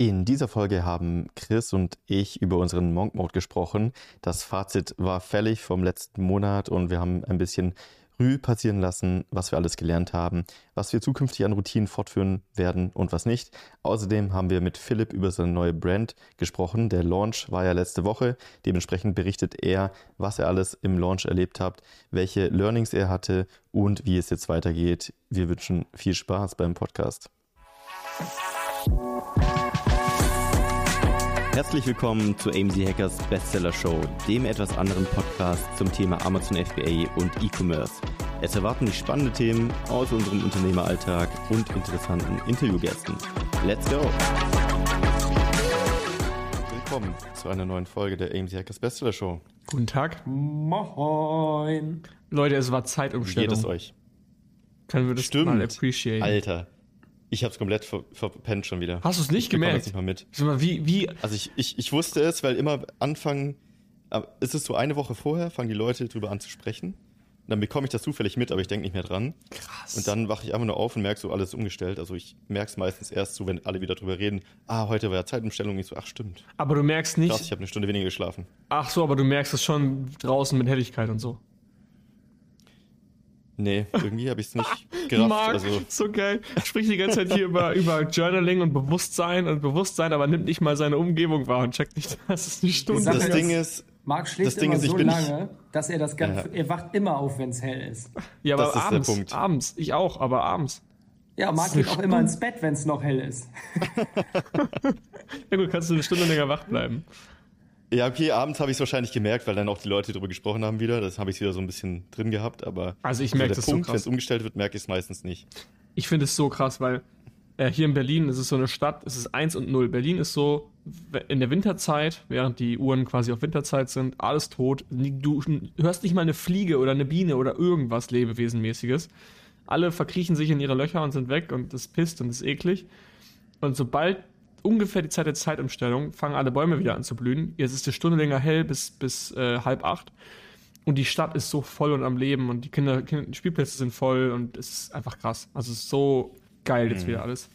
In dieser Folge haben Chris und ich über unseren Monk Mode gesprochen. Das Fazit war fällig vom letzten Monat und wir haben ein bisschen Rü passieren lassen, was wir alles gelernt haben, was wir zukünftig an Routinen fortführen werden und was nicht. Außerdem haben wir mit Philipp über seine neue Brand gesprochen. Der Launch war ja letzte Woche. Dementsprechend berichtet er, was er alles im Launch erlebt hat, welche Learnings er hatte und wie es jetzt weitergeht. Wir wünschen viel Spaß beim Podcast. Herzlich willkommen zu AMZ Hackers Bestseller Show, dem etwas anderen Podcast zum Thema Amazon FBA und E-Commerce. Es erwarten dich spannende Themen aus unserem Unternehmeralltag und interessanten Interviewgästen. Let's go! Willkommen zu einer neuen Folge der AMZ Hackers Bestseller Show. Guten Tag. Moin. Leute, es war Zeitumstellung. Wie geht es euch? Können wir das Stimmt. mal appreciaten? Alter, ich habe es komplett ver verpennt schon wieder. Hast du es nicht ich gemerkt? nicht mal mit. Sag mal, wie, wie, Also ich, ich, ich wusste es, weil immer Anfang, ist es so eine Woche vorher, fangen die Leute drüber an zu sprechen. Und dann bekomme ich das zufällig mit, aber ich denke nicht mehr dran. krass. Und dann wache ich einfach nur auf und merke so, alles umgestellt. Also ich merke es meistens erst so, wenn alle wieder drüber reden, ah, heute war ja Zeitumstellung. Und ich so, ach stimmt. aber du merkst nicht, Krass, ich habe eine Stunde weniger geschlafen. ach so, aber du merkst es schon draußen mit Helligkeit und so. Nee, irgendwie habe ich es nicht gerafft. Marc, Also so geil. Spricht die ganze Zeit hier über, über Journaling und Bewusstsein und Bewusstsein, aber nimmt nicht mal seine Umgebung wahr und checkt nicht, dass es eine Stunde Sache das ist- Ding ist, Marc schläft Das Ding immer ist, ich so bin lange, dass er das Ganze, Ja. er wacht immer auf, wenn es hell ist. Ja, aber das ist der abends. Punkt. Abends. Ich auch, aber abends. Ja, Marc geht auch immer ins Bett, wenn es noch hell ist. Ja gut, kannst du eine Stunde länger wach bleiben. Ja okay, abends habe ich es wahrscheinlich gemerkt, weil dann auch die Leute drüber gesprochen haben wieder. Das habe ich wieder so ein bisschen drin gehabt, aber Also ich so merke der das so Punkt, wenn krass. es umgestellt wird, merke ich es meistens nicht. Ich finde es so krass, weil äh, hier in Berlin ist es so eine Stadt, es ist 1 und 0. Berlin ist so in der Winterzeit, während die Uhren quasi auf Winterzeit sind, alles tot. Du hörst nicht mal eine Fliege oder eine Biene oder irgendwas Lebewesenmäßiges. Alle verkriechen sich in ihre Löcher und sind weg und das pisst und ist eklig. Und sobald ungefähr die Zeit der Zeitumstellung fangen alle Bäume wieder an zu blühen. Jetzt ist die Stunde länger hell bis, bis äh, halb acht. Und die Stadt ist so voll und am Leben und die Kinder, Kinder die Spielplätze sind voll und es ist einfach krass. Also es ist so geil jetzt wieder alles.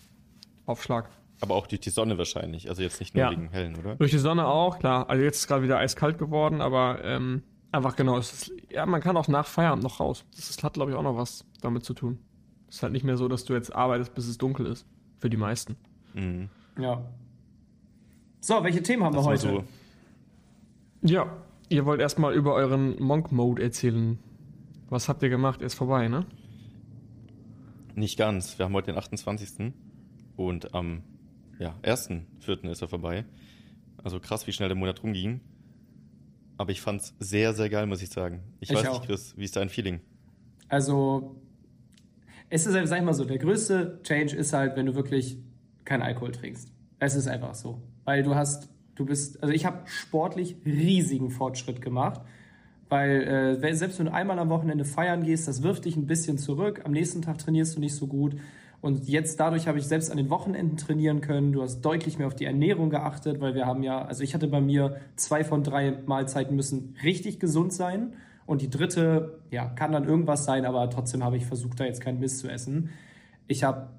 Auf Schlag. Aber auch durch die Sonne wahrscheinlich. Also jetzt nicht nur Ja. wegen Hellen, oder? Durch die Sonne auch, klar. Also jetzt ist gerade wieder eiskalt geworden, aber ähm, einfach genau. Ist, ja, man kann auch nach Feierabend noch raus. Das ist, hat, glaube ich, auch noch was damit zu tun. Es ist halt nicht mehr so, dass du jetzt arbeitest, bis es dunkel ist. Für die meisten. Mhm. Ja. So, welche Themen haben Das wir heute? so. Ja, ihr wollt erstmal über euren Monk-Mode erzählen. Was habt ihr gemacht? Er ist vorbei, ne? Nicht ganz. Wir haben heute den 28. Und am ja, 1.4. ist er vorbei. Also krass, wie schnell der Monat rumging. Aber ich fand's sehr, sehr geil, muss ich sagen. Ich, Ich weiß auch. nicht, Chris, wie ist dein Feeling? Also, es ist halt, sag ich mal so, der größte Change ist halt, wenn du wirklich keinen Alkohol trinkst. Es ist einfach so. Weil du hast, du bist, also ich habe sportlich riesigen Fortschritt gemacht. Weil äh, selbst wenn du einmal am Wochenende feiern gehst, das wirft dich ein bisschen zurück. Am nächsten Tag trainierst du nicht so gut. Und jetzt dadurch habe ich selbst an den Wochenenden trainieren können. Du hast deutlich mehr auf die Ernährung geachtet, weil wir haben ja, also ich hatte bei mir zwei von drei Mahlzeiten müssen richtig gesund sein. Und die dritte, ja, kann dann irgendwas sein, aber trotzdem habe ich versucht, da jetzt keinen Mist zu essen. Ich habe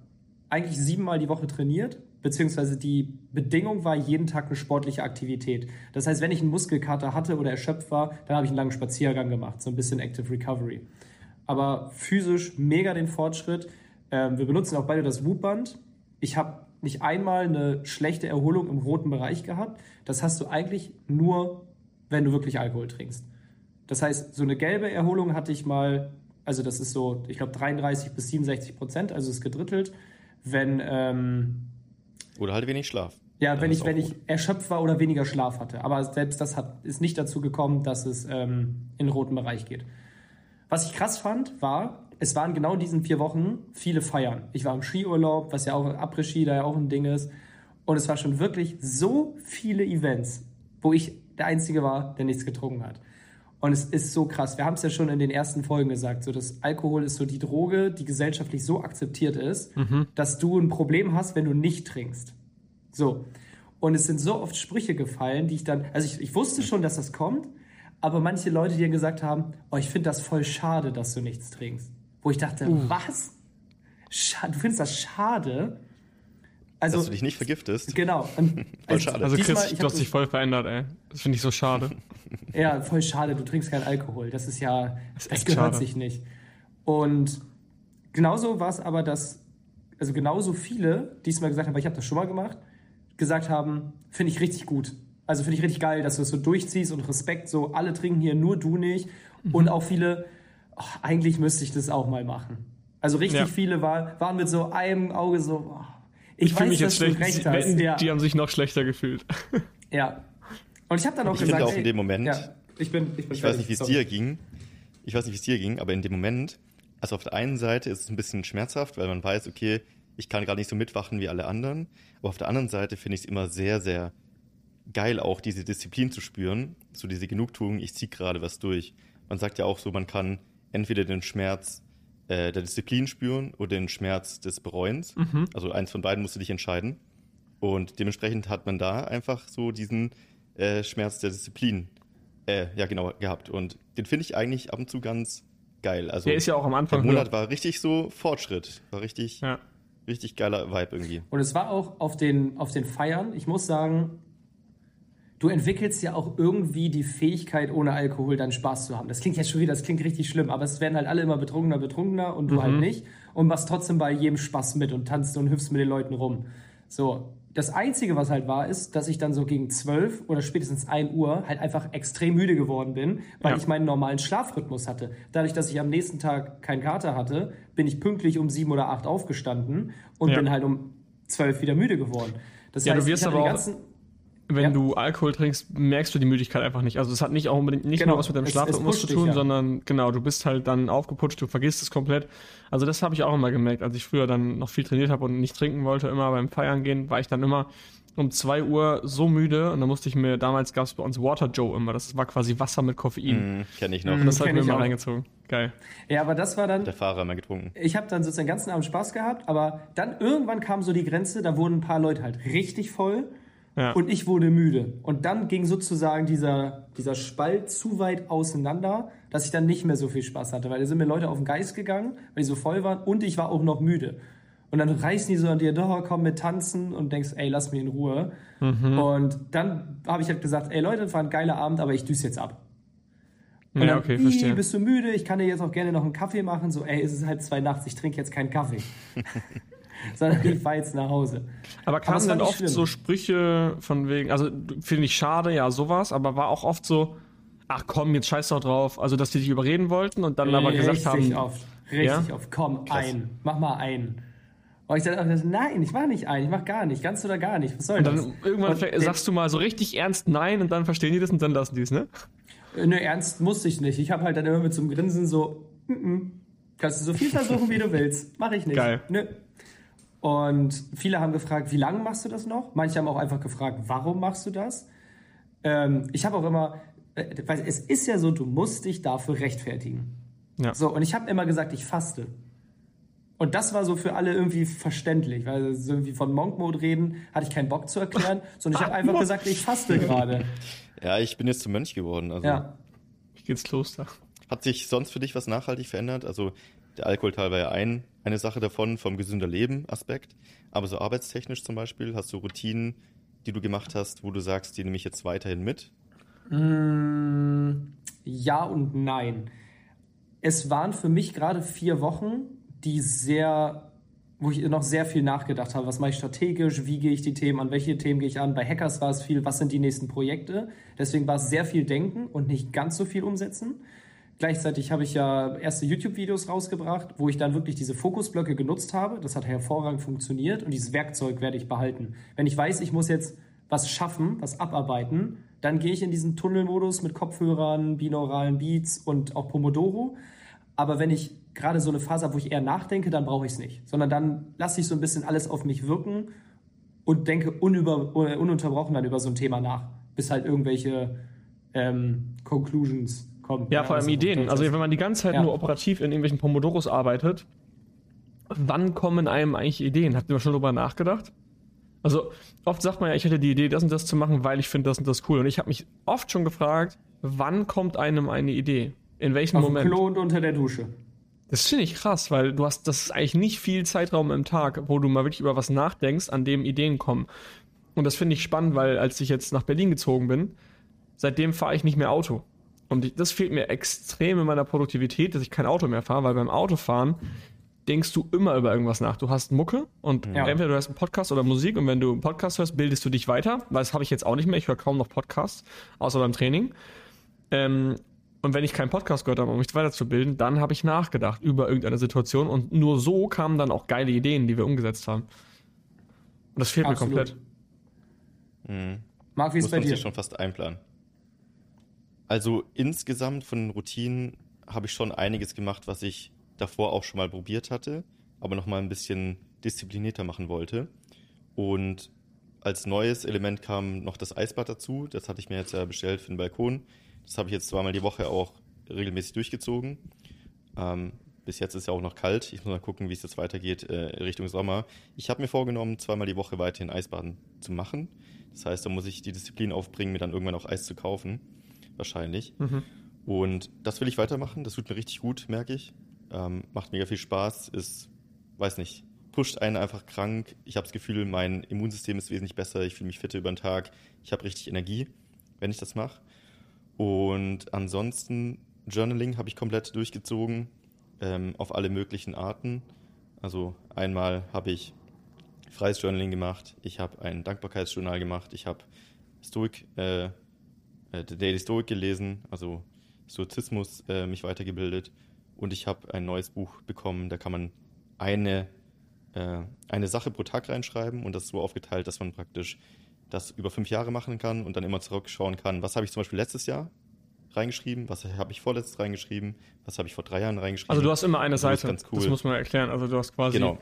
eigentlich siebenmal die Woche trainiert, beziehungsweise die Bedingung war jeden Tag eine sportliche Aktivität. Das heißt, wenn ich einen Muskelkater hatte oder erschöpft war, dann habe ich einen langen Spaziergang gemacht, so ein bisschen Active Recovery. Aber physisch mega den Fortschritt. Ähm, wir benutzen auch beide das Whoop-Band. Ich habe nicht einmal eine schlechte Erholung im roten Bereich gehabt. Das hast du eigentlich nur, wenn du wirklich Alkohol trinkst. Das heißt, so eine gelbe Erholung hatte ich mal, also das ist so, ich glaube 33 bis 67 Prozent, also ist gedrittelt. Wenn ähm, Oder halt wenig Schlaf. ja, wenn ich, wenn gut. ich erschöpft war oder weniger Schlaf hatte. Aber selbst das hat, ist nicht dazu gekommen, dass es ähm, in den roten Bereich geht. Was ich krass fand, war, es waren genau in diesen vier Wochen viele Feiern. Ich war im Skiurlaub, was ja auch Après-Ski da ja auch ein Ding ist. Und es war schon wirklich so viele Events, wo ich der Einzige war, der nichts getrunken hat. Und es ist so krass. Wir haben es ja schon in den ersten Folgen gesagt, so dass Alkohol ist so die Droge, die gesellschaftlich so akzeptiert ist, dass du ein Problem hast, wenn du nicht trinkst. So. Und es sind so oft Sprüche gefallen, die ich dann, also ich, ich wusste schon, dass das kommt, aber manche Leute, die dann gesagt haben, oh, ich finde das voll schade, dass du nichts trinkst. Wo ich dachte, was? Scha du findest das schade? Also, Dass du dich nicht vergiftest. Genau. Und, Voll schade. Also diesmal, Chris, ich du hast dich voll verändert, ey. Das finde ich so schade. Ja, voll schade, du trinkst keinen Alkohol. Das ist ja, Das ist das gehört schade. sich nicht. Und genauso war es aber, dass, also genauso viele, die es mal gesagt haben, weil ich habe das schon mal gemacht, gesagt haben, finde ich richtig gut. Also finde ich richtig geil, dass du es so durchziehst und Respekt, so alle trinken hier, nur du nicht. Mhm. Und auch viele, ach, eigentlich müsste ich das auch mal machen. Also richtig Ja. viele war, waren mit so einem Auge so, oh, ich, Ich fühle mich jetzt schlecht. recht Sie- hast. wetten, Ja. Die haben sich noch schlechter gefühlt. ja. Und ich habe dann auch Ich gesagt, finde auch ey, in dem Moment- ja, ich bin, ich bin Ich weiß nicht, wie es dir ging. Ich weiß nicht, wie es dir ging, aber in dem Moment, also auf der einen Seite ist es ein bisschen schmerzhaft, weil man weiß, okay, ich kann gerade nicht so mitwachen wie alle anderen. Aber auf der anderen Seite finde ich es immer sehr, sehr geil, auch diese Disziplin zu spüren. So diese Genugtuung, ich ziehe gerade was durch. Man sagt ja auch so, man kann entweder den Schmerz äh, der Disziplin spüren oder den Schmerz des Bereuens. Also eins von beiden musst du dich entscheiden. Und dementsprechend hat man da einfach so diesen äh, Schmerz der Disziplin, äh, ja genau, gehabt. Und den finde ich eigentlich ab und zu ganz geil. Also Der ist ja auch am der Anfang Monat höher. war richtig so Fortschritt. War richtig, Ja. richtig geiler Vibe irgendwie. Und es war auch auf den, auf den Feiern, ich muss sagen, du entwickelst ja auch irgendwie die Fähigkeit, ohne Alkohol dann Spaß zu haben. Das klingt jetzt schon wieder, das klingt richtig schlimm, aber es werden halt alle immer betrunkener, betrunkener und du halt nicht. Und machst trotzdem bei jedem Spaß mit und tanzt und hüpfst mit den Leuten rum. So. Das Einzige, was halt war, ist, dass ich dann so gegen 12 oder spätestens 1 Uhr halt einfach extrem müde geworden bin, weil Ja. ich meinen normalen Schlafrhythmus hatte. Dadurch, dass ich am nächsten Tag keinen Kater hatte, bin ich pünktlich um 7 oder 8 aufgestanden und Ja. bin halt um 12 wieder müde geworden. Das Ja, du heißt, wirst ich hatte aber auch- ganzen, Wenn Ja. du Alkohol trinkst, merkst du die Müdigkeit einfach nicht. Also es hat nicht auch unbedingt nicht Genau, nur was mit deinem Schlafrhythmus zu tun, dich, ja. sondern genau, du bist halt dann aufgeputscht, du vergisst es komplett. Also das habe ich auch immer gemerkt, als ich früher dann noch viel trainiert habe und nicht trinken wollte, immer beim Feiern gehen, war ich dann immer um 2 Uhr so müde und dann musste ich mir, damals gab es bei uns Water Joe immer, das war quasi Wasser mit Koffein. Mhm, Kenne ich noch. Und das habe ich kenn mir auch. reingezogen. Geil. ja, aber das war dann, Der Fahrer immer getrunken. ich habe dann sozusagen den ganzen Abend Spaß gehabt, aber dann irgendwann kam so die Grenze, da wurden ein paar Leute halt richtig voll Ja. und ich wurde müde. Und dann ging sozusagen dieser, dieser Spalt zu weit auseinander, dass ich dann nicht mehr so viel Spaß hatte, weil da sind mir Leute auf den Geist gegangen, weil die so voll waren und ich war auch noch müde. Und dann reißen die so an dir, doch, komm mit tanzen und denkst, ey, lass mich in Ruhe. Mhm. Und dann habe ich halt gesagt, ey Leute, das war ein geiler Abend, aber ich düse jetzt ab. Und ja, dann, okay, "Ih, verstehe. bist du müde? Ich kann dir jetzt auch gerne noch einen Kaffee machen. So, ey, es ist halb zwei nachts, ich trinke jetzt keinen Kaffee. Sondern ich fahr jetzt nach Hause. Aber Aber kamen war dann oft schlimm. so Sprüche von wegen, also finde ich schade, ja, sowas, aber war auch oft so, ach komm, jetzt scheiß doch drauf. Also, dass die dich überreden wollten und dann aber gesagt richtig haben, oft. Richtig Ja? oft. Komm, ein. Mach mal ein. Und ich dachte, nein, ich mach nicht ein, ich mach gar nicht, ganz oder gar nicht. Was soll und das? dann irgendwann Und sagst du mal so richtig ernst nein und dann verstehen die das und dann lassen die es, ne? Äh, Ne, ernst musste ich nicht. Ich habe halt dann immer mit so einem Grinsen so, mm -mm. kannst du so viel versuchen, wie du willst. Mach ich nicht. Geil. Nö. Und viele haben gefragt, wie lange machst du das noch? Manche haben auch einfach gefragt, warum machst du das? Ähm, ich habe auch immer, äh, weil es ist ja so, du musst dich dafür rechtfertigen. Ja. So, und ich habe immer gesagt, ich faste. Und das war so für alle irgendwie verständlich, weil so irgendwie von Monk Mode reden, hatte ich keinen Bock zu erklären, sondern ich habe einfach gesagt, ich faste gerade. Ja, ich bin jetzt zum Mönch geworden. Also Ja. Ich geh ins Kloster. hat sich sonst für dich was nachhaltig verändert? Also der Alkoholteil war ja ein, eine Sache davon vom gesünder Leben Aspekt. Aber so arbeitstechnisch zum Beispiel, hast du Routinen, die du gemacht hast, wo du sagst, die nehme ich jetzt weiterhin mit? Mm, Ja und nein. Es waren für mich gerade vier Wochen, die sehr, wo ich noch sehr viel nachgedacht habe. Was mache ich strategisch? Wie gehe ich die Themen an? Welche Themen gehe ich an? Bei Hackers war es viel, was sind die nächsten Projekte? Deswegen war es sehr viel Denken und nicht ganz so viel umsetzen. Gleichzeitig habe ich ja erste YouTube-Videos rausgebracht, wo ich dann wirklich diese Fokusblöcke genutzt habe. Das hat hervorragend funktioniert und dieses Werkzeug werde ich behalten. Wenn ich weiß, ich muss jetzt was schaffen, was abarbeiten, dann gehe ich in diesen Tunnelmodus mit Kopfhörern, binauralen Beats und auch Pomodoro. Aber wenn ich gerade so eine Phase habe, wo ich eher nachdenke, dann brauche ich es nicht. Sondern dann lasse ich so ein bisschen alles auf mich wirken und denke unüber, äh, ununterbrochen dann über so ein Thema nach, bis halt irgendwelche ähm, Conclusions kommen. Ja, vor allem auf Ideen. Also wenn man die ganze Zeit Ja. nur operativ in irgendwelchen Pomodoros arbeitet, wann kommen einem eigentlich Ideen? Habt ihr mal schon drüber nachgedacht? Also oft sagt man ja, ich hätte die Idee, das und das zu machen, weil ich finde das und das cool. Und ich habe mich oft schon gefragt, wann kommt einem eine Idee? In welchem auf Moment? Klo und unter der Dusche. Das finde ich krass, weil du hast, das ist eigentlich nicht viel Zeitraum im Tag, wo du mal wirklich über was nachdenkst, an dem Ideen kommen. Und das finde ich spannend, weil als ich jetzt nach Berlin gezogen bin, seitdem fahre ich nicht mehr Auto. Und das fehlt mir extrem in meiner Produktivität, dass ich kein Auto mehr fahre, weil beim Autofahren denkst du immer über irgendwas nach. Du hast Mucke und ja. entweder du hast einen Podcast oder Musik und wenn du einen Podcast hörst, bildest du dich weiter, weil das habe ich jetzt auch nicht mehr. Ich höre kaum noch Podcasts, außer beim Training. Ähm, und wenn ich keinen Podcast gehört habe, um mich weiterzubilden, dann habe ich nachgedacht über irgendeine Situation und nur so kamen dann auch geile Ideen, die wir umgesetzt haben. Und das fehlt Absolut. mir komplett. Mhm. Marc, wie ist Muss bei dir? schon fast einplanen. Also insgesamt von Routinen habe ich schon einiges gemacht, was ich davor auch schon mal probiert hatte, aber noch mal ein bisschen disziplinierter machen wollte. Und als neues Element kam noch das Eisbad dazu. Das hatte ich mir jetzt ja bestellt für den Balkon. Das habe ich jetzt zweimal die Woche auch regelmäßig durchgezogen. Ähm, bis jetzt ist ja auch noch kalt. Ich muss mal gucken, wie es jetzt weitergeht äh, Richtung Sommer. Ich habe mir vorgenommen, zweimal die Woche weiterhin Eisbaden zu machen. Das heißt, da muss ich die Disziplin aufbringen, mir dann irgendwann auch Eis zu kaufen. Wahrscheinlich. Mhm. Und das will ich weitermachen. Das tut mir richtig gut, merke ich. Ähm, macht mega viel Spaß. Ist, weiß nicht, pusht einen einfach krank. Ich habe das Gefühl, mein Immunsystem ist wesentlich besser. Ich fühle mich fitter über den Tag. Ich habe richtig Energie, wenn ich das mache. Und ansonsten, Journaling habe ich komplett durchgezogen ähm, auf alle möglichen Arten. Also einmal habe ich freies Journaling gemacht, ich habe ein Dankbarkeitsjournal gemacht, ich habe Stoic, äh, äh, Daily Stoic gelesen, also Stoizismus äh, mich weitergebildet und ich habe ein neues Buch bekommen, da kann man eine, äh, eine Sache pro Tag reinschreiben und das ist so aufgeteilt, dass man praktisch das über fünf Jahre machen kann und dann immer zurückschauen kann, was habe ich zum Beispiel letztes Jahr reingeschrieben, was habe ich vorletztes reingeschrieben, was habe ich vor drei Jahren reingeschrieben. Also du hast immer eine Seite, das, cool. das muss man erklären. Also du hast quasi genau.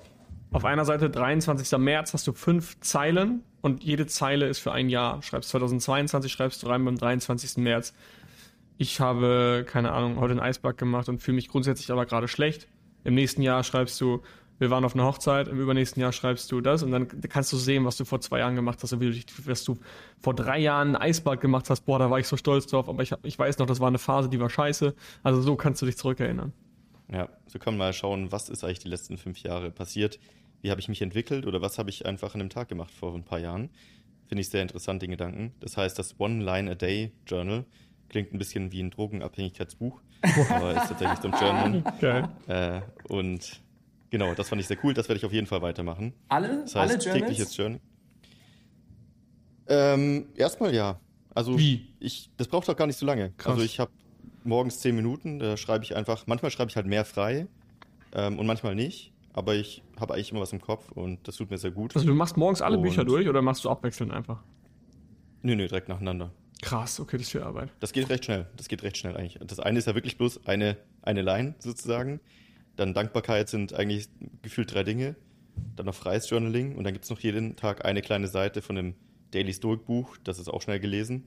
auf einer Seite 23. März hast du fünf Zeilen und jede Zeile ist für ein Jahr. Schreibst 2022, schreibst du rein beim 23. März. Ich habe, keine Ahnung, heute einen Eisberg gemacht und fühle mich grundsätzlich aber gerade schlecht. Im nächsten Jahr schreibst du, wir waren auf einer Hochzeit, im übernächsten Jahr schreibst du das und dann kannst du sehen, was du vor zwei Jahren gemacht hast, wie du, was du vor drei Jahren ein Eisbad gemacht hast, boah, da war ich so stolz drauf, aber ich, ich weiß noch, das war eine Phase, die war scheiße. Also so kannst du dich zurückerinnern. Ja, so können wir mal schauen, was ist eigentlich die letzten fünf Jahre passiert, wie habe ich mich entwickelt oder was habe ich einfach an einem Tag gemacht vor ein paar Jahren. Finde ich sehr interessant, den Gedanken. Das heißt, das One-Line-A-Day-Journal klingt ein bisschen wie ein Drogenabhängigkeitsbuch, aber ist tatsächlich so ein Journal. Okay. Äh, und Genau, das fand ich sehr cool. Das werde ich auf jeden Fall weitermachen. Alle? Das heißt, alle Journals? tägliches Journal. Ähm, erstmal ja. Also Wie? Ich, das braucht auch gar nicht so lange. Krass. Also ich habe morgens zehn Minuten, da schreibe ich einfach, manchmal schreibe ich halt mehr frei ähm, und manchmal nicht. Aber ich habe eigentlich immer was im Kopf und das tut mir sehr gut. Also du machst morgens alle und Bücher durch oder machst du abwechselnd einfach? Nö, nö, direkt nacheinander. Krass, okay, das ist viel Arbeit. Das geht recht schnell. Das geht recht schnell eigentlich. Das eine ist ja wirklich bloß eine, eine Line sozusagen. Dann Dankbarkeit sind eigentlich gefühlt drei Dinge. Dann noch freies Journaling und dann gibt es noch jeden Tag eine kleine Seite von einem Daily Stoic Buch. Das ist auch schnell gelesen.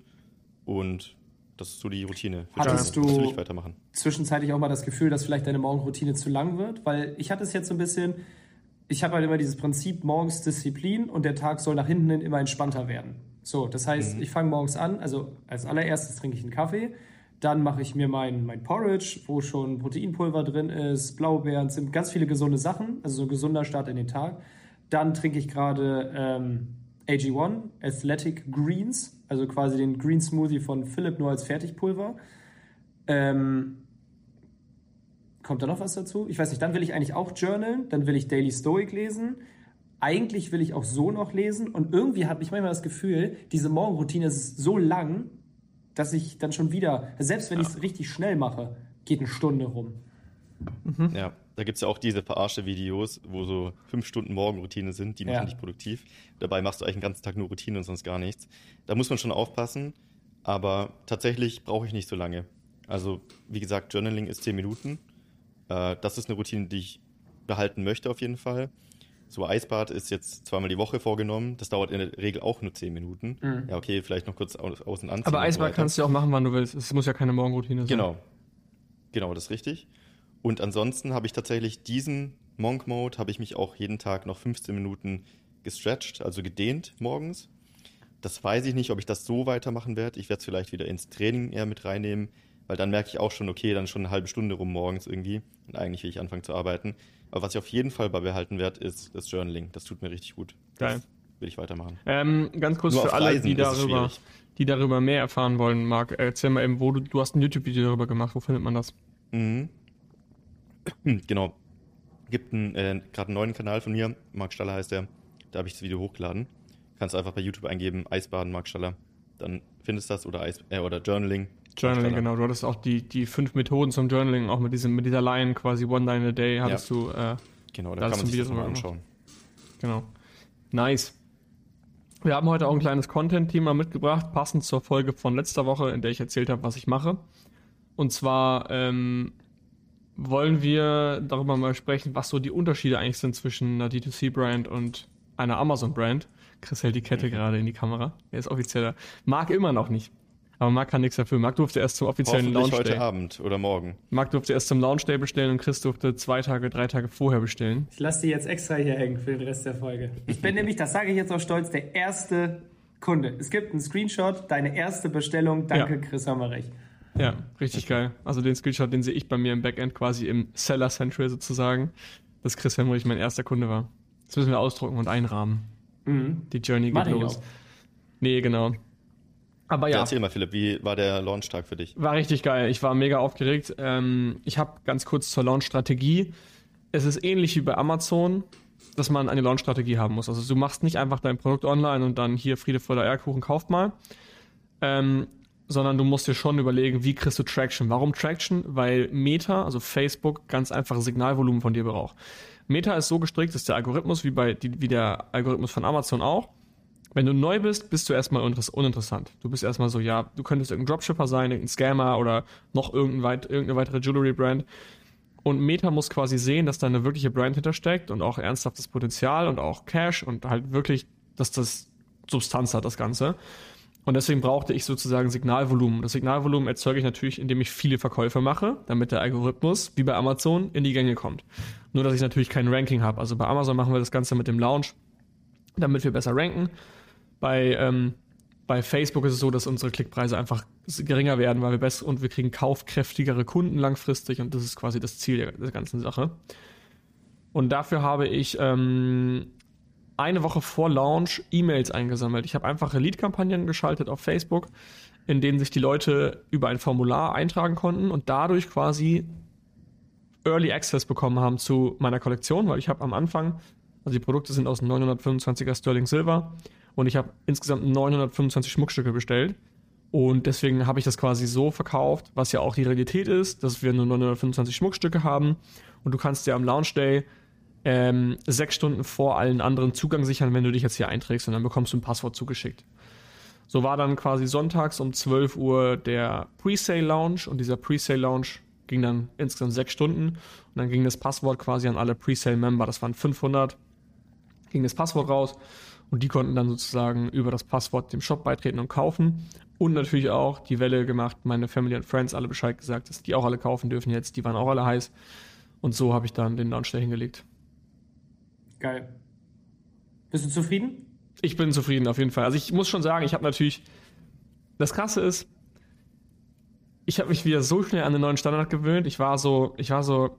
Und das ist so die Routine. Hattest du weitermachen. zwischenzeitlich auch mal das Gefühl, dass vielleicht deine Morgenroutine zu lang wird? Weil ich hatte es jetzt so ein bisschen, ich habe halt immer dieses Prinzip morgens Disziplin und der Tag soll nach hinten hin immer entspannter werden. So, das heißt, mhm. ich fange morgens an, also als allererstes trinke ich einen Kaffee, dann mache ich mir mein, mein Porridge, wo schon Proteinpulver drin ist, Blaubeeren, sind ganz viele gesunde Sachen, also so ein gesunder Start in den Tag. Dann trinke ich gerade ähm, AG1, Athletic Greens, also quasi den Green Smoothie von Philipp nur als Fertigpulver. Ähm, kommt da noch was dazu? Ich weiß nicht, dann will ich eigentlich auch journalen, dann will ich Daily Stoic lesen. Eigentlich will ich auch so noch lesen und irgendwie habe ich manchmal das Gefühl, diese Morgenroutine ist so lang, dass ich dann schon wieder, selbst wenn ja. ich es richtig schnell mache, geht eine Stunde rum. Mhm. Ja, da gibt es ja auch diese verarsche Videos, wo so fünf Stunden Morgenroutine sind, die machen ja. dich produktiv. Dabei machst du eigentlich den ganzen Tag nur Routine und sonst gar nichts. Da muss man schon aufpassen, aber tatsächlich brauche ich nicht so lange. Also, wie gesagt, Journaling ist zehn Minuten. Äh, das ist eine Routine, die ich behalten möchte auf jeden Fall. So Eisbad ist jetzt zweimal die Woche vorgenommen. Das dauert in der Regel auch nur 10 Minuten. Mhm. Ja, okay, vielleicht noch kurz außen anziehen. Aber Eisbad so kannst du auch machen, wann du willst. Es muss ja keine Morgenroutine sein. Genau. Genau, das ist richtig. Und ansonsten habe ich tatsächlich diesen Monk Mode, habe ich mich auch jeden Tag noch 15 Minuten gestretched, also gedehnt morgens. Das weiß ich nicht, ob ich das so weitermachen werde. Ich werde es vielleicht wieder ins Training eher mit reinnehmen, weil dann merke ich auch schon, okay, dann schon eine halbe Stunde rum morgens irgendwie und eigentlich will ich anfangen zu arbeiten. Aber was ich auf jeden Fall beibehalten werde, ist das Journaling. Das tut mir richtig gut. Geil. Das will ich weitermachen. Ähm, ganz kurz Nur für alle, Reisen die darüber, die darüber mehr erfahren wollen, Marc, erzähl mal eben, wo du, du hast ein YouTube-Video darüber gemacht, wo findet man das? Mhm. Genau. Gibt einen, äh, gerade einen neuen Kanal von mir, Marc Staller heißt der. Da habe ich das Video hochgeladen. Kannst einfach bei YouTube eingeben, Eisbaden Marc Staller. Dann findest du das oder, Eis, äh, oder Journaling. Journaling, genau. Du hattest auch die, die fünf Methoden zum Journaling, auch mit, diesem, mit dieser Line quasi One Line a Day hattest du, äh, Genau, Da kann du man sich Video das mal anschauen. genau. Nice. Wir haben heute auch ein kleines Content-Thema mitgebracht, passend zur Folge von letzter Woche, in der ich erzählt habe, was ich mache. Und zwar ähm, wollen wir darüber mal sprechen, was so die Unterschiede eigentlich sind zwischen einer D2C-Brand und einer Amazon-Brand. Chris hält die Kette gerade in die Kamera. Er ist offizieller. Marc immer noch nicht. Aber Marc kann nichts dafür. Marc durfte erst zum offiziellen Launch heute Day. Abend oder morgen. Marc durfte erst zum Launch Day bestellen und Chris durfte zwei Tage, drei Tage vorher bestellen. Ich lasse die jetzt extra hier hängen für den Rest der Folge. Ich bin nämlich, das sage ich jetzt auch stolz, der erste Kunde. Es gibt einen Screenshot, deine erste Bestellung. Danke, Ja. Chris Hammerich. Ja, richtig geil. Also den Screenshot, den sehe ich bei mir im Backend quasi im Seller Central sozusagen, dass Chris Hemmerich mein erster Kunde war. Das müssen wir ausdrucken und einrahmen. Mhm. Die Journey geht los. auch. Nee, genau. Aber Ja. ja, Erzähl mal, Philipp, wie war der Launchtag für dich? war richtig geil. Ich war mega aufgeregt. Ähm, ich habe ganz kurz zur Launch-Strategie. Es ist ähnlich wie bei Amazon, dass man eine Launch-Strategie haben muss. Also du machst nicht einfach dein Produkt online und dann hier Friede, Freude, Eierkuchen, kauft mal. Ähm, sondern du musst dir schon überlegen, wie kriegst du Traction. Warum Traction? Weil Meta, also Facebook, ganz einfach Signalvolumen von dir braucht. Meta ist so gestrickt, ist der Algorithmus, wie, bei, wie der Algorithmus von Amazon auch. Wenn du neu bist, bist du erstmal uninteress- uninteressant. Du bist erstmal so, ja, du könntest irgendein Dropshipper sein, irgendein Scammer oder noch irgendein weit, irgendeine weitere Jewelry-Brand. Und Meta muss quasi sehen, dass da eine wirkliche Brand hintersteckt und auch ernsthaftes Potenzial und auch Cash und halt wirklich, dass das Substanz hat, das Ganze. Und deswegen brauchte ich sozusagen Signalvolumen. Das Signalvolumen erzeuge ich natürlich, indem ich viele Verkäufe mache, damit der Algorithmus, wie bei Amazon, in die Gänge kommt. Nur, dass ich natürlich kein Ranking habe. Also bei Amazon machen wir das Ganze mit dem Launch, damit wir besser ranken. Bei, ähm, bei Facebook ist es so, dass unsere Klickpreise einfach geringer werden, weil wir besser und wir kriegen kaufkräftigere Kunden langfristig und das ist quasi das Ziel der, der ganzen Sache. Und dafür habe ich ähm, eine Woche vor Launch E-Mails eingesammelt. Ich habe einfache Lead-Kampagnen geschaltet auf Facebook, in denen sich die Leute über ein Formular eintragen konnten und dadurch quasi Early Access bekommen haben zu meiner Kollektion, weil ich habe am Anfang, also die Produkte sind aus dem 925er Sterling Silver und ich habe insgesamt 925 Schmuckstücke bestellt. Und deswegen habe ich das quasi so verkauft, was ja auch die Realität ist, dass wir nur 925 Schmuckstücke haben und du kannst dir am Launch Day ähm, sechs Stunden vor allen anderen Zugang sichern, wenn du dich jetzt hier einträgst. Und dann bekommst du ein Passwort zugeschickt. So war dann quasi sonntags um 12 Uhr der Presale-Lounge. Und dieser Presale-Lounge ging dann insgesamt sechs Stunden. Und dann ging das Passwort quasi an alle Presale-Member, das waren 500, ging das Passwort raus. Und die konnten dann sozusagen über das Passwort dem Shop beitreten und kaufen. Und natürlich auch die Welle gemacht, meine Family und Friends alle Bescheid gesagt, dass die auch alle kaufen dürfen jetzt, die waren auch alle heiß. Und so habe ich dann den Launch da hingelegt. Geil. Bist du zufrieden? Ich bin zufrieden auf jeden Fall. Also ich muss schon sagen, ich habe natürlich. Das Krasse ist, ich habe mich wieder so schnell an den neuen Standard gewöhnt. Ich war so, ich war so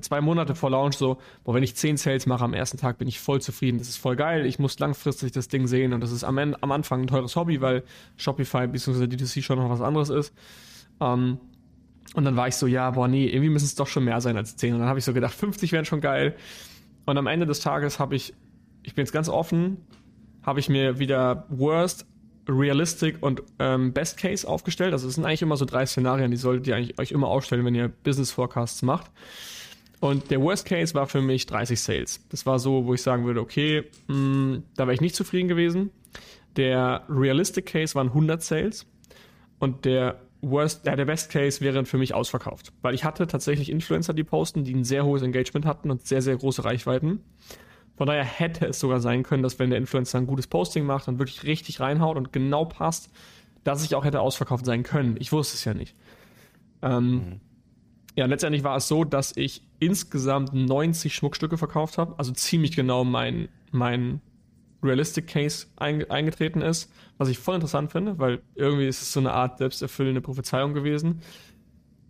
zwei Monate vor Launch so, boah, wenn ich 10 Sales mache am ersten Tag, bin ich voll zufrieden. Das ist voll geil. Ich muss langfristig das Ding sehen und das ist am, Ende, am Anfang ein teures Hobby, weil Shopify bzw. D2C schon noch was anderes ist. Ähm, und dann war ich so, ja, boah, nee, irgendwie müssen es doch schon mehr sein als 10. Und dann habe ich so gedacht, 50 wären schon geil. Und am Ende des Tages habe ich, ich bin jetzt ganz offen, habe ich mir wieder Worst, Realistic und ähm, Best Case aufgestellt. Also es sind eigentlich immer so drei Szenarien, die solltet ihr eigentlich euch immer aufstellen, wenn ihr Business Forecasts macht. Und der Worst Case war für mich 30 Sales. Das war so, wo ich sagen würde, okay, mh, da wäre ich nicht zufrieden gewesen. Der Realistic Case waren 100 Sales und der Worst, ja, der Best Case wäre für mich ausverkauft, weil ich hatte tatsächlich Influencer, die posten, die ein sehr hohes Engagement hatten und sehr, sehr große Reichweiten. Von daher hätte es sogar sein können, dass wenn der Influencer ein gutes Posting macht und wirklich richtig reinhaut und genau passt, dass ich auch hätte ausverkauft sein können. Ich wusste es ja nicht. Ähm, Ja, letztendlich war es so, dass ich insgesamt 90 Schmuckstücke verkauft habe, also ziemlich genau mein, mein Realistic Case eingetreten ist, was ich voll interessant finde, weil irgendwie ist es so eine Art selbsterfüllende Prophezeiung gewesen.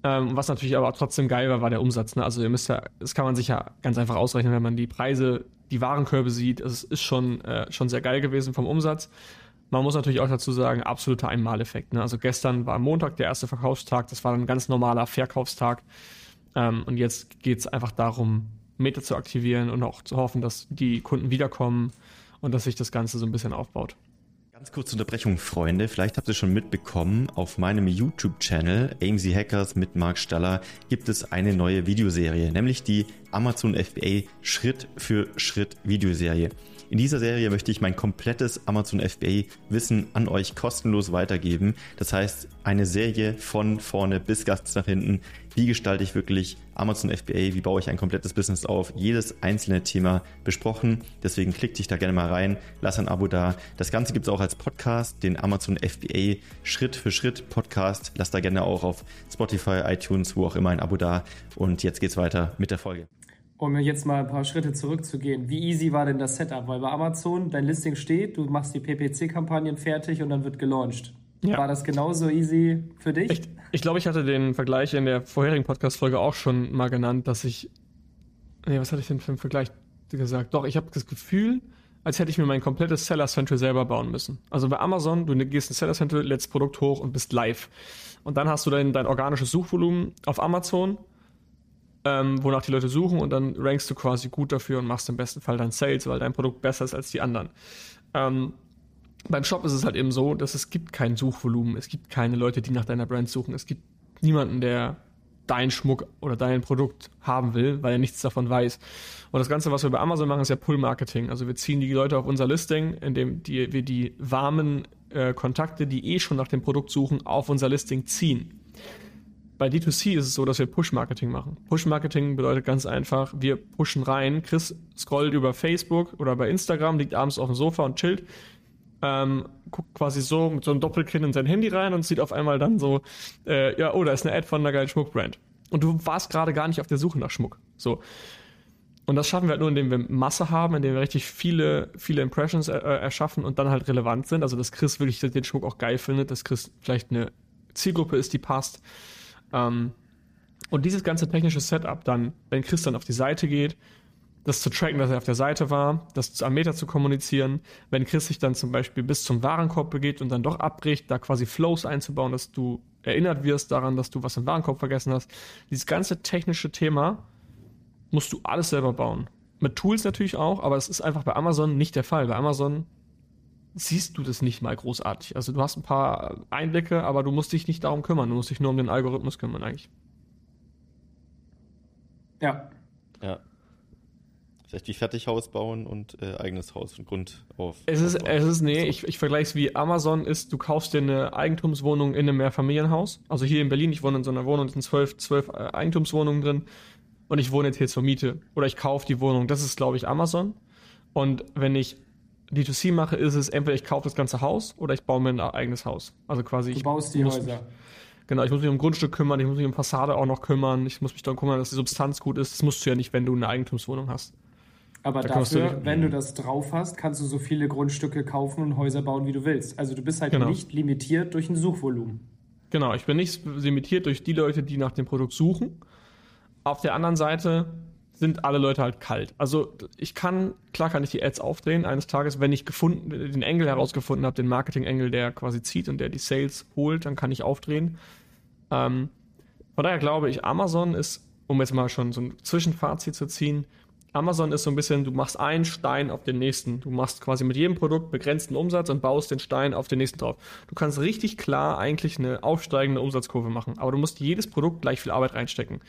Ähm, was natürlich aber trotzdem geil war, war der Umsatz. Ne? Also ihr müsst ja, das kann man sich ja ganz einfach ausrechnen, wenn man die Preise, die Warenkörbe sieht. Es ist schon, äh, schon sehr geil gewesen vom Umsatz. Man muss natürlich auch dazu sagen, absoluter Einmaleffekt. Ne? Also gestern war Montag der erste Verkaufstag, das war ein ganz normaler Verkaufstag. Ähm, und jetzt geht es einfach darum, Meter zu aktivieren und auch zu hoffen, dass die Kunden wiederkommen und dass sich das Ganze so ein bisschen aufbaut. Ganz kurze Unterbrechung, Freunde. Vielleicht habt ihr schon mitbekommen, auf meinem YouTube-Channel AMZ Hackers mit Marc Staller gibt es eine neue Videoserie, nämlich die Amazon FBA Schritt für Schritt Videoserie. In dieser Serie möchte ich mein komplettes Amazon FBA Wissen an euch kostenlos weitergeben. Das heißt, eine Serie von vorne bis ganz nach hinten. Wie gestalte ich wirklich Amazon FBA? Wie baue ich ein komplettes Business auf? Jedes einzelne Thema besprochen. Deswegen klick dich da gerne mal rein. Lass ein Abo da. Das Ganze gibt es auch als Podcast, den Amazon FBA Schritt für Schritt Podcast. Lass da gerne auch auf Spotify, iTunes, wo auch immer ein Abo da. Und jetzt geht's weiter mit der Folge um jetzt mal ein paar Schritte zurückzugehen, wie easy war denn das Setup? Weil bei Amazon dein Listing steht, du machst die PPC-Kampagnen fertig und dann wird gelauncht. Ja. War das genauso easy für dich? Ich, ich glaube, ich hatte den Vergleich in der vorherigen Podcast-Folge auch schon mal genannt, dass ich. Nee, was hatte ich denn für einen Vergleich gesagt? Doch, ich habe das Gefühl, als hätte ich mir mein komplettes Seller Central selber bauen müssen. Also bei Amazon, du gehst in Seller Central, lädst Produkt hoch und bist live. Und dann hast du dein, dein organisches Suchvolumen auf Amazon ähm, wonach die Leute suchen und dann rankst du quasi gut dafür und machst im besten Fall dann Sales, weil dein Produkt besser ist als die anderen. Ähm, beim Shop ist es halt eben so, dass es gibt kein Suchvolumen, es gibt keine Leute, die nach deiner Brand suchen, es gibt niemanden, der deinen Schmuck oder dein Produkt haben will, weil er nichts davon weiß. Und das Ganze, was wir bei Amazon machen, ist ja Pull-Marketing. Also wir ziehen die Leute auf unser Listing, indem die, wir die warmen äh, Kontakte, die eh schon nach dem Produkt suchen, auf unser Listing ziehen. Bei D2C ist es so, dass wir Push-Marketing machen. Push-Marketing bedeutet ganz einfach, wir pushen rein. Chris scrollt über Facebook oder bei Instagram, liegt abends auf dem Sofa und chillt. Ähm, guckt quasi so mit so einem Doppelkinn in sein Handy rein und sieht auf einmal dann so, äh, ja, oh, da ist eine Ad von einer geilen Schmuckbrand. Und du warst gerade gar nicht auf der Suche nach Schmuck. So. Und das schaffen wir halt nur, indem wir Masse haben, indem wir richtig viele, viele Impressions äh, äh erschaffen und dann halt relevant sind. Also, dass Chris wirklich den Schmuck auch geil findet, dass Chris vielleicht eine Zielgruppe ist, die passt. Ähm, und dieses ganze technische Setup dann, wenn Chris dann auf die Seite geht, das zu tracken, dass er auf der Seite war, das am Meter zu kommunizieren, wenn Chris sich dann zum Beispiel bis zum Warenkorb begeht und dann doch abbricht, da quasi Flows einzubauen, dass du erinnert wirst daran, dass du was im Warenkorb vergessen hast. Dieses ganze technische Thema musst du alles selber bauen. Mit Tools natürlich auch, aber es ist einfach bei Amazon nicht der Fall. Bei Amazon siehst du das nicht mal großartig. Also du hast ein paar Einblicke, aber du musst dich nicht darum kümmern. Du musst dich nur um den Algorithmus kümmern eigentlich. Ja. Ja. Vielleicht wie Fertighaus bauen und äh, eigenes Haus von Grund auf. Es ist, es ist nee, ich, ich vergleiche es wie Amazon ist, du kaufst dir eine Eigentumswohnung in einem Mehrfamilienhaus. Also hier in Berlin, ich wohne in so einer Wohnung, da sind zwölf, zwölf äh, Eigentumswohnungen drin und ich wohne jetzt hier zur Miete. Oder ich kaufe die Wohnung. Das ist, glaube ich, Amazon. Und wenn ich D2C mache, ist es entweder ich kaufe das ganze Haus oder ich baue mir ein eigenes Haus. Also quasi. Du baust die Häuser. Mich, genau, ich muss mich um Grundstück kümmern, ich muss mich um Fassade auch noch kümmern, ich muss mich darum kümmern, dass die Substanz gut ist. Das musst du ja nicht, wenn du eine Eigentumswohnung hast. Aber da dafür, du, wenn du das drauf hast, kannst du so viele Grundstücke kaufen und Häuser bauen, wie du willst. Also du bist halt genau. nicht limitiert durch ein Suchvolumen. Genau, ich bin nicht limitiert durch die Leute, die nach dem Produkt suchen. Auf der anderen Seite sind alle Leute halt kalt. Also ich kann, klar kann ich die Ads aufdrehen eines Tages, wenn ich gefunden, den Engel herausgefunden habe, den Marketing-Engel, der quasi zieht und der die Sales holt, dann kann ich aufdrehen. Ähm, von daher glaube ich, Amazon ist, um jetzt mal schon so ein Zwischenfazit zu ziehen, Amazon ist so ein bisschen, du machst einen Stein auf den nächsten. Du machst quasi mit jedem Produkt begrenzten Umsatz und baust den Stein auf den nächsten drauf. Du kannst richtig klar eigentlich eine aufsteigende Umsatzkurve machen, aber du musst jedes Produkt gleich viel Arbeit reinstecken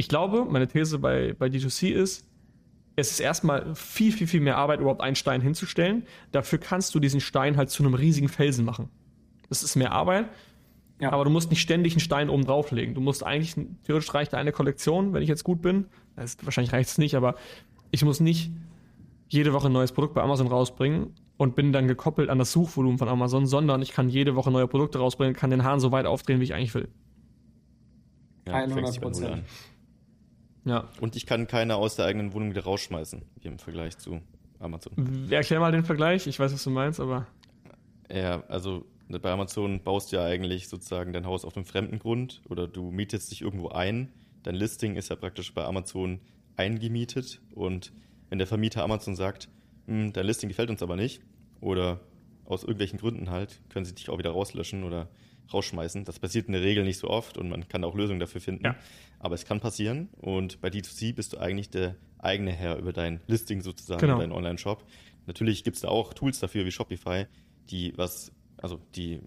ich glaube, meine These bei, bei D2C ist, es ist erstmal viel, viel, viel mehr Arbeit, überhaupt einen Stein hinzustellen. Dafür kannst du diesen Stein halt zu einem riesigen Felsen machen. Das ist mehr Arbeit, ja. aber du musst nicht ständig einen Stein oben drauflegen. Du musst eigentlich, theoretisch reicht eine Kollektion, wenn ich jetzt gut bin. Das, wahrscheinlich reicht es nicht, aber ich muss nicht jede Woche ein neues Produkt bei Amazon rausbringen und bin dann gekoppelt an das Suchvolumen von Amazon, sondern ich kann jede Woche neue Produkte rausbringen, kann den Hahn so weit aufdrehen, wie ich eigentlich will. Ja, 100 Prozent. Ja. Und ich kann keine aus der eigenen Wohnung wieder rausschmeißen, im Vergleich zu Amazon. Erklär mal den Vergleich, ich weiß, was du meinst, aber. Ja, also bei Amazon baust du ja eigentlich sozusagen dein Haus auf einem fremden Grund oder du mietest dich irgendwo ein. Dein Listing ist ja praktisch bei Amazon eingemietet und wenn der Vermieter Amazon sagt, hm, dein Listing gefällt uns aber nicht oder aus irgendwelchen Gründen halt, können sie dich auch wieder rauslöschen oder rausschmeißen. Das passiert in der Regel nicht so oft und man kann auch Lösungen dafür finden. Ja. Aber es kann passieren und bei D2C bist du eigentlich der eigene Herr über dein Listing sozusagen, genau. deinen Online-Shop. Natürlich gibt es da auch Tools dafür wie Shopify, die was, also die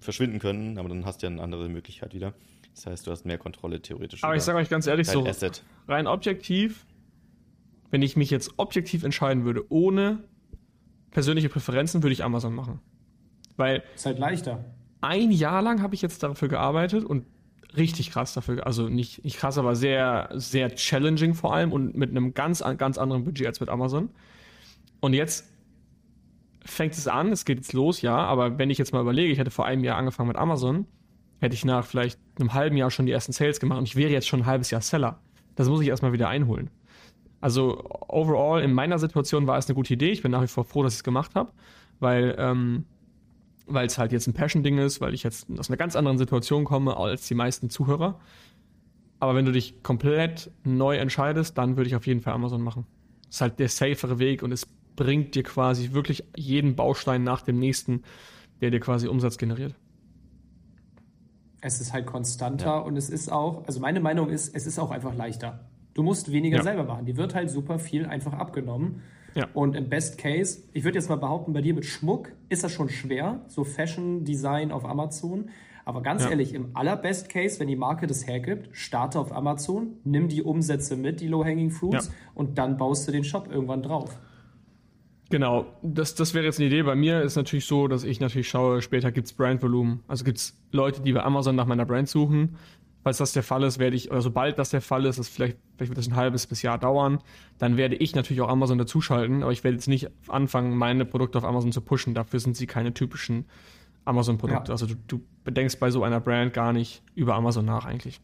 verschwinden können, aber dann hast du ja eine andere Möglichkeit wieder. Das heißt, du hast mehr Kontrolle theoretisch. Aber ich sage euch ganz ehrlich so, Asset. rein objektiv, wenn ich mich jetzt objektiv entscheiden würde, ohne persönliche Präferenzen, würde ich Amazon machen. Weil. Ist halt leichter. Ein Jahr lang habe ich jetzt dafür gearbeitet und richtig krass dafür, also nicht, nicht krass, aber sehr, sehr challenging vor allem und mit einem ganz, ganz anderen Budget als mit Amazon. Und jetzt fängt es an, es geht jetzt los, ja, aber wenn ich jetzt mal überlege, ich hätte vor einem Jahr angefangen mit Amazon, hätte ich nach vielleicht einem halben Jahr schon die ersten Sales gemacht und ich wäre jetzt schon ein halbes Jahr Seller. Das muss ich erstmal wieder einholen. Also overall in meiner Situation war es eine gute Idee. Ich bin nach wie vor froh, dass ich es gemacht habe, weil ähm, weil es halt jetzt ein Passion-Ding ist, weil ich jetzt aus einer ganz anderen Situation komme als die meisten Zuhörer. Aber wenn du dich komplett neu entscheidest, dann würde ich auf jeden Fall Amazon machen. Das ist halt der safere Weg und es bringt dir quasi wirklich jeden Baustein nach dem nächsten, der dir quasi Umsatz generiert. Es ist halt konstanter ja. und es ist auch, also meine Meinung ist, es ist auch einfach leichter. Du musst weniger ja. selber machen. Die wird halt super viel einfach abgenommen. Ja. Und im Best Case, ich würde jetzt mal behaupten, bei dir mit Schmuck ist das schon schwer, so Fashion Design auf Amazon. Aber ganz ja. ehrlich, im allerbest Case, wenn die Marke das hergibt, starte auf Amazon, nimm die Umsätze mit, die Low-Hanging Fruits, und dann baust du den Shop irgendwann drauf. Genau, das, das wäre jetzt eine Idee. Bei mir ist natürlich so, dass ich natürlich schaue, später gibt es Brandvolumen. Also gibt es Leute, die bei Amazon nach meiner Brand suchen falls das der Fall ist, werde ich, oder sobald das der Fall ist, das vielleicht, vielleicht wird das ein halbes bis Jahr dauern, dann werde ich natürlich auch Amazon dazuschalten, aber ich werde jetzt nicht anfangen, meine Produkte auf Amazon zu pushen. Dafür sind sie keine typischen Amazon-Produkte. Ja. Also du, du bedenkst bei so einer Brand gar nicht über Amazon nach eigentlich.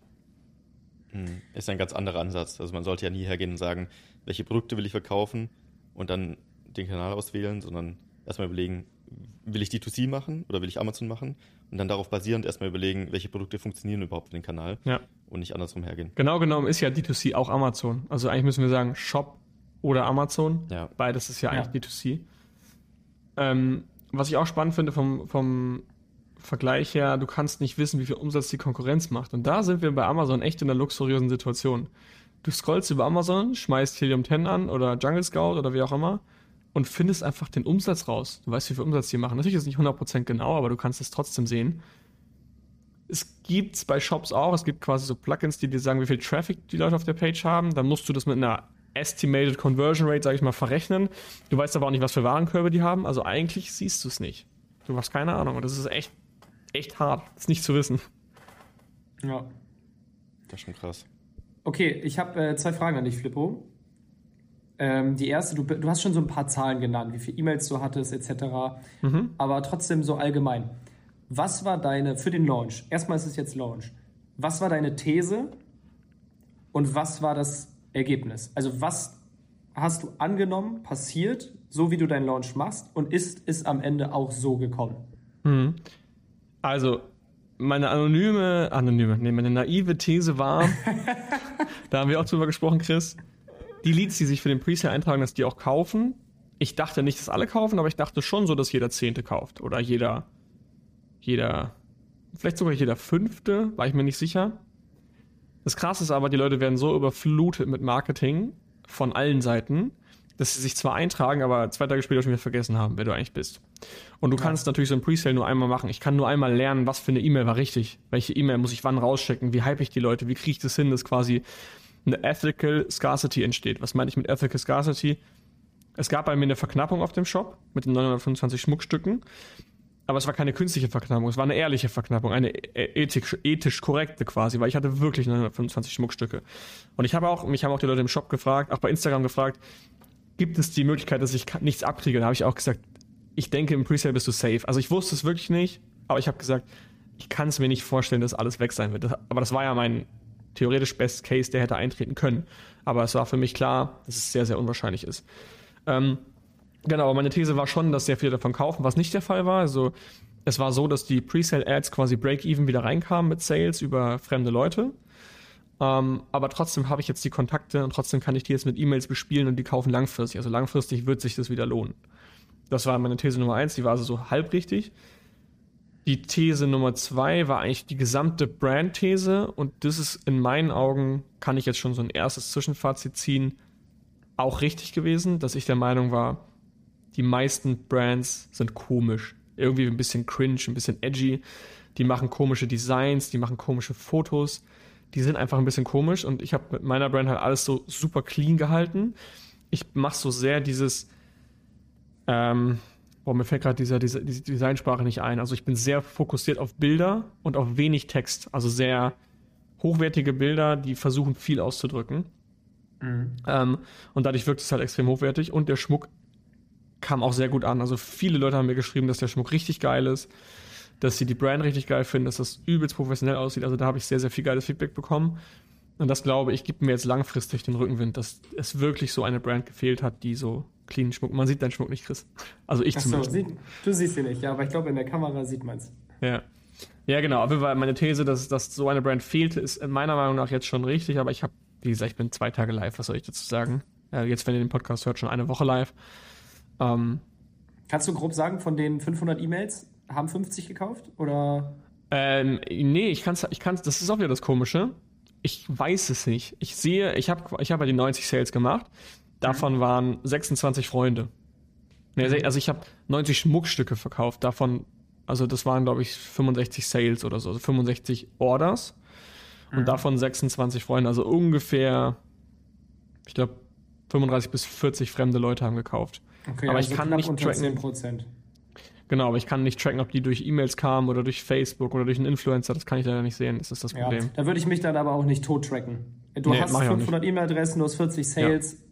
Hm, ist ein ganz anderer Ansatz. Also man sollte ja nie hergehen und sagen, welche Produkte will ich verkaufen und dann den Kanal auswählen, sondern erstmal überlegen, will ich D2C machen oder will ich Amazon machen? Und dann darauf basierend erstmal überlegen, welche Produkte funktionieren überhaupt für den Kanal ja. und nicht andersrum hergehen. Genau genommen ist ja D2C auch Amazon. Also eigentlich müssen wir sagen Shop oder Amazon. Ja. Beides ist ja, ja. eigentlich D2C. Ähm, was ich auch spannend finde vom, vom Vergleich her, du kannst nicht wissen, wie viel Umsatz die Konkurrenz macht. Und da sind wir bei Amazon echt in einer luxuriösen Situation. Du scrollst über Amazon, schmeißt Helium 10 an oder Jungle Scout oder wie auch immer und findest einfach den Umsatz raus. Du weißt, wie viel Umsatz die machen. Natürlich ist es nicht 100% genau, aber du kannst es trotzdem sehen. Es gibt es bei Shops auch, es gibt quasi so Plugins, die dir sagen, wie viel Traffic die Leute auf der Page haben. Dann musst du das mit einer Estimated Conversion Rate, sage ich mal, verrechnen. Du weißt aber auch nicht, was für Warenkörbe die haben. Also eigentlich siehst du es nicht. Du hast keine Ahnung. Und das ist echt, echt hart, das nicht zu wissen. Ja. Das ist schon krass. Okay, ich habe äh, zwei Fragen an dich, Flippo. Ähm, die erste, du, du, hast schon so ein paar Zahlen genannt, wie viele E-Mails du hattest, etc. Mhm. Aber trotzdem so allgemein. Was war deine, für den Launch, erstmal ist es jetzt Launch, was war deine These und was war das Ergebnis? Also was hast du angenommen, passiert, so wie du deinen Launch machst und ist es am Ende auch so gekommen? Mhm. Also, meine anonyme, anonyme, nee, meine naive These war, da haben wir auch drüber gesprochen, Chris, die Leads, die sich für den Presale eintragen, dass die auch kaufen. Ich dachte nicht, dass alle kaufen, aber ich dachte schon so, dass jeder Zehnte kauft. Oder jeder, jeder, vielleicht sogar jeder Fünfte, war ich mir nicht sicher. Das Krasse ist aber, die Leute werden so überflutet mit Marketing von allen Seiten, dass sie sich zwar eintragen, aber zwei Tage später schon wieder vergessen haben, wer du eigentlich bist. Und du ja. kannst natürlich so ein Presale nur einmal machen. Ich kann nur einmal lernen, was für eine E-Mail war richtig. Welche E-Mail muss ich wann rauschecken? Wie hype ich die Leute? Wie kriege ich das hin, dass quasi eine Ethical Scarcity entsteht. Was meine ich mit Ethical Scarcity? Es gab bei mir eine Verknappung auf dem Shop mit den 925 Schmuckstücken, aber es war keine künstliche Verknappung, es war eine ehrliche Verknappung, eine e-, ethisch, ethisch korrekte quasi, weil ich hatte wirklich 925 Schmuckstücke. Und ich habe auch, mich haben auch die Leute im Shop gefragt, auch bei Instagram gefragt, gibt es die Möglichkeit, dass ich nichts abkriege? Da habe ich auch gesagt, ich denke, im Presale bist du safe. Also ich wusste es wirklich nicht, aber ich habe gesagt, ich kann es mir nicht vorstellen, dass alles weg sein wird. aber das war ja mein theoretisch Best Case, der hätte eintreten können. Aber es war für mich klar, dass es sehr, sehr unwahrscheinlich ist. Ähm, Genau, aber meine These war schon, dass sehr viele davon kaufen, was nicht der Fall war. Also es war so, dass die Presale-Ads quasi Break-Even wieder reinkamen mit Sales über fremde Leute. Ähm, aber trotzdem habe ich jetzt die Kontakte und trotzdem kann ich die jetzt mit E-Mails bespielen und die kaufen langfristig. Also langfristig wird sich das wieder lohnen. Das war meine These Nummer eins, die war also so halb richtig. Die These Nummer zwei war eigentlich die gesamte Brand-These und das ist in meinen Augen, kann ich jetzt schon so ein erstes Zwischenfazit ziehen, auch richtig gewesen, dass ich der Meinung war, die meisten Brands sind komisch. Irgendwie ein bisschen cringe, ein bisschen edgy. Die machen komische Designs, die machen komische Fotos. Die sind einfach ein bisschen komisch und ich habe mit meiner Brand halt alles so super clean gehalten. Ich mache so sehr dieses, ähm, boah, mir fällt gerade dieser, diese, diese Designsprache nicht ein. Also ich bin sehr fokussiert auf Bilder und auf wenig Text. Also sehr hochwertige Bilder, die versuchen viel auszudrücken. Mhm. Ähm, und dadurch wirkt es halt extrem hochwertig und der Schmuck kam auch sehr gut an. Also viele Leute haben mir geschrieben, dass der Schmuck richtig geil ist, dass sie die Brand richtig geil finden, dass das übelst professionell aussieht. Also da habe ich sehr, sehr viel geiles Feedback bekommen. Und das glaube ich, gibt mir jetzt langfristig den Rückenwind, dass es wirklich so eine Brand gefehlt hat, die so clean Schmuck. Man sieht deinen Schmuck nicht, Chris. Also ich Achso, zumindest. Sieht, du siehst ihn nicht, ja, aber ich glaube, in der Kamera sieht man es. Ja. Ja, genau. Aber meine These, dass, dass so eine Brand fehlte, ist in meiner Meinung nach jetzt schon richtig. Aber ich habe, wie gesagt, ich bin zwei Tage live. Was soll ich dazu sagen? Äh, jetzt, wenn ihr den Podcast hört, schon eine Woche live. Ähm, Kannst du grob sagen, von den 500 E-Mails haben 50 gekauft? Oder? Ähm, nee, ich kann's, ich kann's, das ist auch wieder das Komische. Ich weiß es nicht. Ich sehe, ich habe ich hab ja die 90 Sales gemacht. Davon mhm. waren 26 Freunde. Nee, mhm. also ich habe 90 Schmuckstücke verkauft. Davon, also das waren, glaube ich, 65 Sales oder so. Also 65 Orders. Und mhm. davon 26 Freunde. Also ungefähr, ich glaube, 35 bis 40 fremde Leute haben gekauft. Okay, aber also ich kann nicht tracken. 10%. Genau, aber ich kann nicht tracken, ob die durch E-Mails kamen oder durch Facebook oder durch einen Influencer. Das kann ich leider nicht sehen. Das ist das Problem. Ja, da würde ich mich dann aber auch nicht tot tracken. Du nee, hast 500 E-Mail-Adressen, du hast 40 Sales. Ja.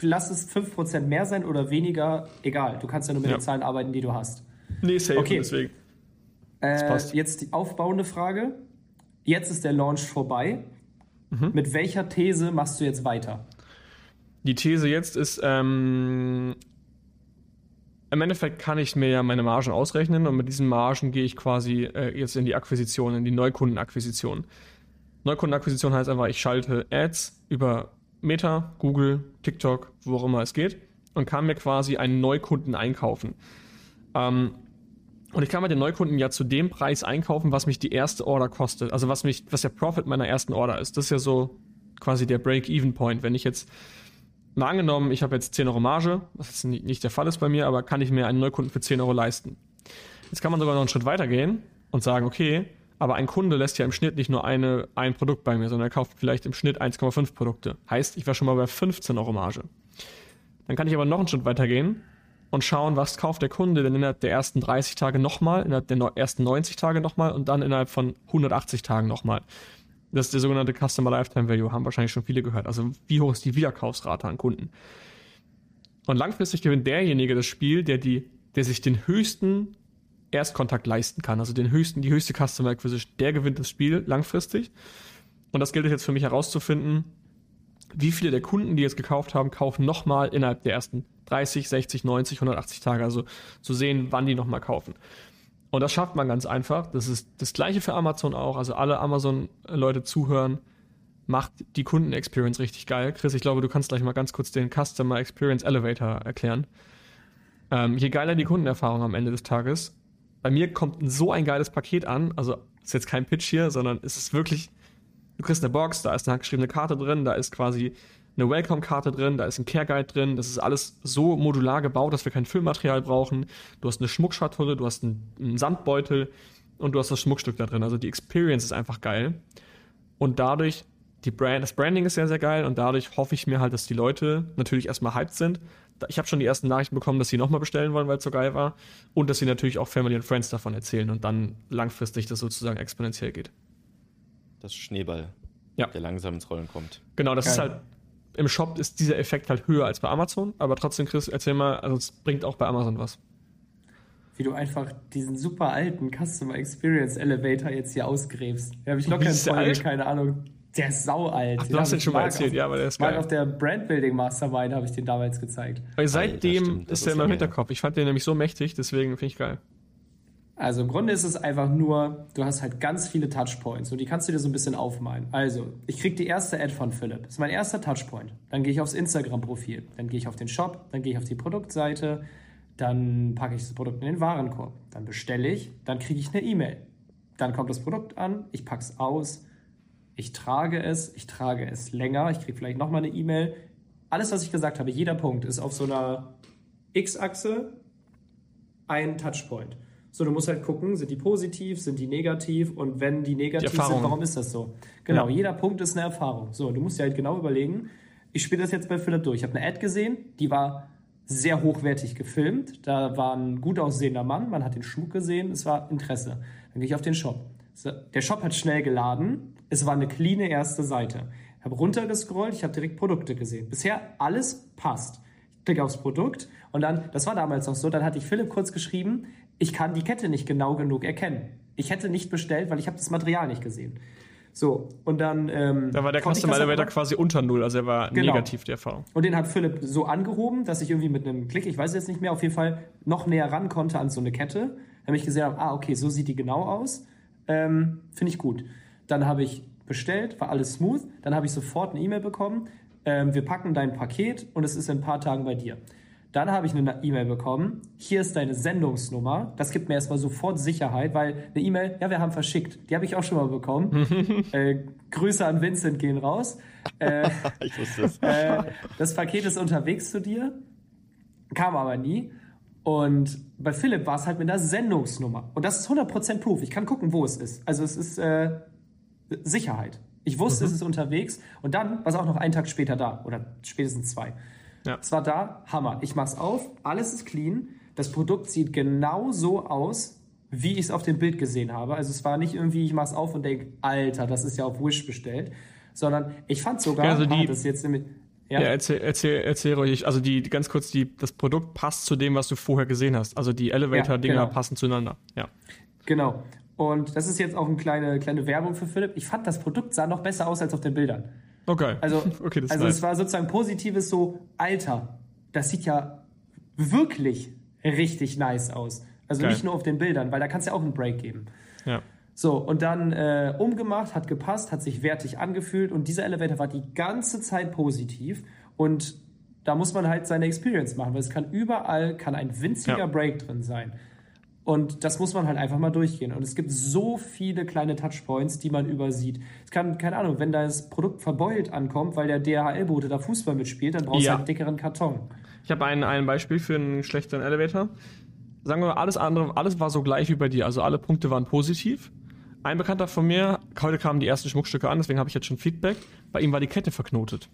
Lass es 5% mehr sein oder weniger, egal. Du kannst ja nur mit ja. den Zahlen arbeiten, die du hast. Nee, safe, okay. deswegen. Äh, jetzt die aufbauende Frage. Jetzt ist der Launch vorbei. Mhm. Mit welcher These machst du jetzt weiter? Die These jetzt ist, ähm, im Endeffekt kann ich mir ja meine Margen ausrechnen und mit diesen Margen gehe ich quasi äh, jetzt in die Akquisition, in die Neukundenakquisition. Neukundenakquisition heißt einfach, ich schalte Ads über Meta, Google, TikTok, wo auch immer es geht und kann mir quasi einen Neukunden einkaufen. Ähm, und ich kann mir den Neukunden ja zu dem Preis einkaufen, was mich die erste Order kostet. Also was mich, was der Profit meiner ersten Order ist. Das ist ja so quasi der Break-Even-Point. Wenn ich jetzt Mal angenommen, ich habe jetzt 10 Euro Marge, was jetzt nicht der Fall ist bei mir, aber kann ich mir einen Neukunden für 10 Euro leisten. Jetzt kann man sogar noch einen Schritt weiter gehen und sagen, okay, aber ein Kunde lässt ja im Schnitt nicht nur eine, ein Produkt bei mir, sondern er kauft vielleicht im Schnitt 1,5 Produkte. Heißt, ich war schon mal bei 15 Euro Marge. Dann kann ich aber noch einen Schritt weiter gehen und schauen, was kauft der Kunde denn innerhalb der ersten 30 Tage nochmal, innerhalb der ersten 90 Tage nochmal und dann innerhalb von 180 Tagen nochmal. Das ist der sogenannte Customer Lifetime Value, haben wahrscheinlich schon viele gehört. Also wie hoch ist die Wiederkaufsrate an Kunden? Und langfristig gewinnt derjenige das Spiel, der, die, der sich den höchsten Erstkontakt leisten kann, also den höchsten, die höchste Customer Acquisition, der gewinnt das Spiel langfristig. Und das gilt jetzt für mich herauszufinden, wie viele der Kunden, die jetzt gekauft haben, kaufen nochmal innerhalb der ersten 30, 60, 90, 180 Tage. Also zu sehen, wann die nochmal kaufen. Und das schafft man ganz einfach. Das ist das gleiche für Amazon auch. Also alle Amazon-Leute zuhören, macht die Kunden-Experience richtig geil. Chris, ich glaube, du kannst gleich mal ganz kurz den Customer Experience Elevator erklären. Ähm, je geiler die Kundenerfahrung am Ende des Tages, bei mir kommt so ein geiles Paket an. Also ist jetzt kein Pitch hier, sondern es ist wirklich, du kriegst eine Box, da ist eine handgeschriebene Karte drin, da ist quasi eine Welcome-Karte drin, da ist ein Care Guide drin. Das ist alles so modular gebaut, dass wir kein Füllmaterial brauchen. Du hast eine Schmuckschatulle, du hast einen, einen Sandbeutel und du hast das Schmuckstück da drin. Also die Experience ist einfach geil. Und dadurch, die Brand, das Branding ist sehr, sehr geil und dadurch hoffe ich mir halt, dass die Leute natürlich erstmal hyped sind. Ich habe schon die ersten Nachrichten bekommen, dass sie nochmal bestellen wollen, weil es so geil war. Und dass sie natürlich auch Family und Friends davon erzählen und dann langfristig das sozusagen exponentiell geht. Das Schneeball, ja. der langsam ins Rollen kommt. Genau, das geil. ist halt im Shop ist dieser Effekt halt höher als bei Amazon, aber trotzdem, Chris, erzähl mal, also es bringt auch bei Amazon was. Wie du einfach diesen super alten Customer Experience Elevator jetzt hier ausgräbst. Da habe ich locker in Folge, keine Ahnung, Der ist saualt. Ach, du hast den schon mal erzählt, auf, ja, aber der ist geil. auf der Brandbuilding Mastermind habe ich den damals gezeigt. Weil seitdem Alter, ist er in meinem Hinterkopf. Ich fand den nämlich so mächtig, deswegen finde ich geil. Also im Grunde ist es einfach nur, du hast halt ganz viele Touchpoints und die kannst du dir so ein bisschen aufmalen. Also, ich kriege die erste Ad von Philipp. Das ist mein erster Touchpoint. Dann gehe ich aufs Instagram-Profil, dann gehe ich auf den Shop, dann gehe ich auf die Produktseite, dann packe ich das Produkt in den Warenkorb, dann bestelle ich, dann kriege ich eine E-Mail. Dann kommt das Produkt an, ich packe es aus, ich trage es, ich trage es länger, ich kriege vielleicht nochmal eine E-Mail. Alles, was ich gesagt habe, jeder Punkt ist auf so einer X-Achse ein Touchpoint. So, du musst halt gucken, sind die positiv, sind die negativ und wenn die negativ die sind, warum ist das so? Genau, ja. jeder Punkt ist eine Erfahrung. So, du musst dir halt genau überlegen, ich spiele das jetzt bei Philipp durch. Ich habe eine Ad gesehen, die war sehr hochwertig gefilmt. Da war ein gut aussehender Mann, man hat den Schmuck gesehen, es war Interesse. Dann gehe ich auf den Shop. So, der Shop hat schnell geladen, es war eine cleane erste Seite. Ich habe runtergescrollt, ich habe direkt Produkte gesehen. Bisher alles passt. Ich klicke aufs Produkt und dann, das war damals auch so, dann hatte ich Philipp kurz geschrieben, ich kann die Kette nicht genau genug erkennen. Ich hätte nicht bestellt, weil ich habe das Material nicht gesehen. So, und dann. Ähm, da war der Customer Elevator quasi unter Null, also er war genau. negativ, die Erfahrung. Und den hat Philipp so angehoben, dass ich irgendwie mit einem Klick, ich weiß jetzt nicht mehr, auf jeden Fall noch näher ran konnte an so eine Kette. Damit ich gesehen habe, ah, okay, so sieht die genau aus. Ähm, Finde ich gut. Dann habe ich bestellt, war alles smooth. Dann habe ich sofort eine E-Mail bekommen. Ähm, wir packen dein Paket und es ist in ein paar Tagen bei dir. Dann habe ich eine E-Mail bekommen. Hier ist deine Sendungsnummer. Das gibt mir erstmal sofort Sicherheit, weil eine E-Mail, ja, wir haben verschickt. Die habe ich auch schon mal bekommen. äh, Grüße an Vincent gehen raus. Äh, ich wusste es. Äh, das Paket ist unterwegs zu dir. Kam aber nie. Und bei Philipp war es halt mit einer Sendungsnummer. Und das ist 100% Proof. Ich kann gucken, wo es ist. Also es ist äh, Sicherheit. Ich wusste, mhm. es ist unterwegs. Und dann war es auch noch einen Tag später da. Oder spätestens zwei. Ja. Es war da, Hammer. Ich mach's auf, alles ist clean. Das Produkt sieht genau so aus, wie ich es auf dem Bild gesehen habe. Also es war nicht irgendwie, ich mach's auf und denke, Alter, das ist ja auf Wish bestellt, sondern ich fand sogar, also die, ah, das jetzt nämlich, ja, ja erzähl, erzähl, erzähl ruhig. Also die, ganz kurz, die, das Produkt passt zu dem, was du vorher gesehen hast. Also die Elevator-Dinger ja, genau. passen zueinander. Ja. Genau. Und das ist jetzt auch eine kleine, kleine Werbung für Philipp. Ich fand, das Produkt sah noch besser aus als auf den Bildern. Okay. Also, okay, also es war sozusagen positives so, Alter, das sieht ja wirklich richtig nice aus. Also Geil. nicht nur auf den Bildern, weil da kannst du ja auch einen Break geben. Ja. So, und dann äh, umgemacht, hat gepasst, hat sich wertig angefühlt und dieser Elevator war die ganze Zeit positiv und da muss man halt seine Experience machen, weil es kann überall, kann ein winziger ja. Break drin sein. Und das muss man halt einfach mal durchgehen. Und es gibt so viele kleine Touchpoints, die man übersieht. Es kann, keine Ahnung, wenn das Produkt verbeult ankommt, weil der DHL-Bote da Fußball mitspielt, dann brauchst ja. du halt einen dickeren Karton. Ich habe ein, ein Beispiel für einen schlechteren Elevator. Sagen wir mal, alles andere, alles war so gleich wie bei dir. Also alle Punkte waren positiv. Ein Bekannter von mir, heute kamen die ersten Schmuckstücke an, deswegen habe ich jetzt schon Feedback. Bei ihm war die Kette verknotet.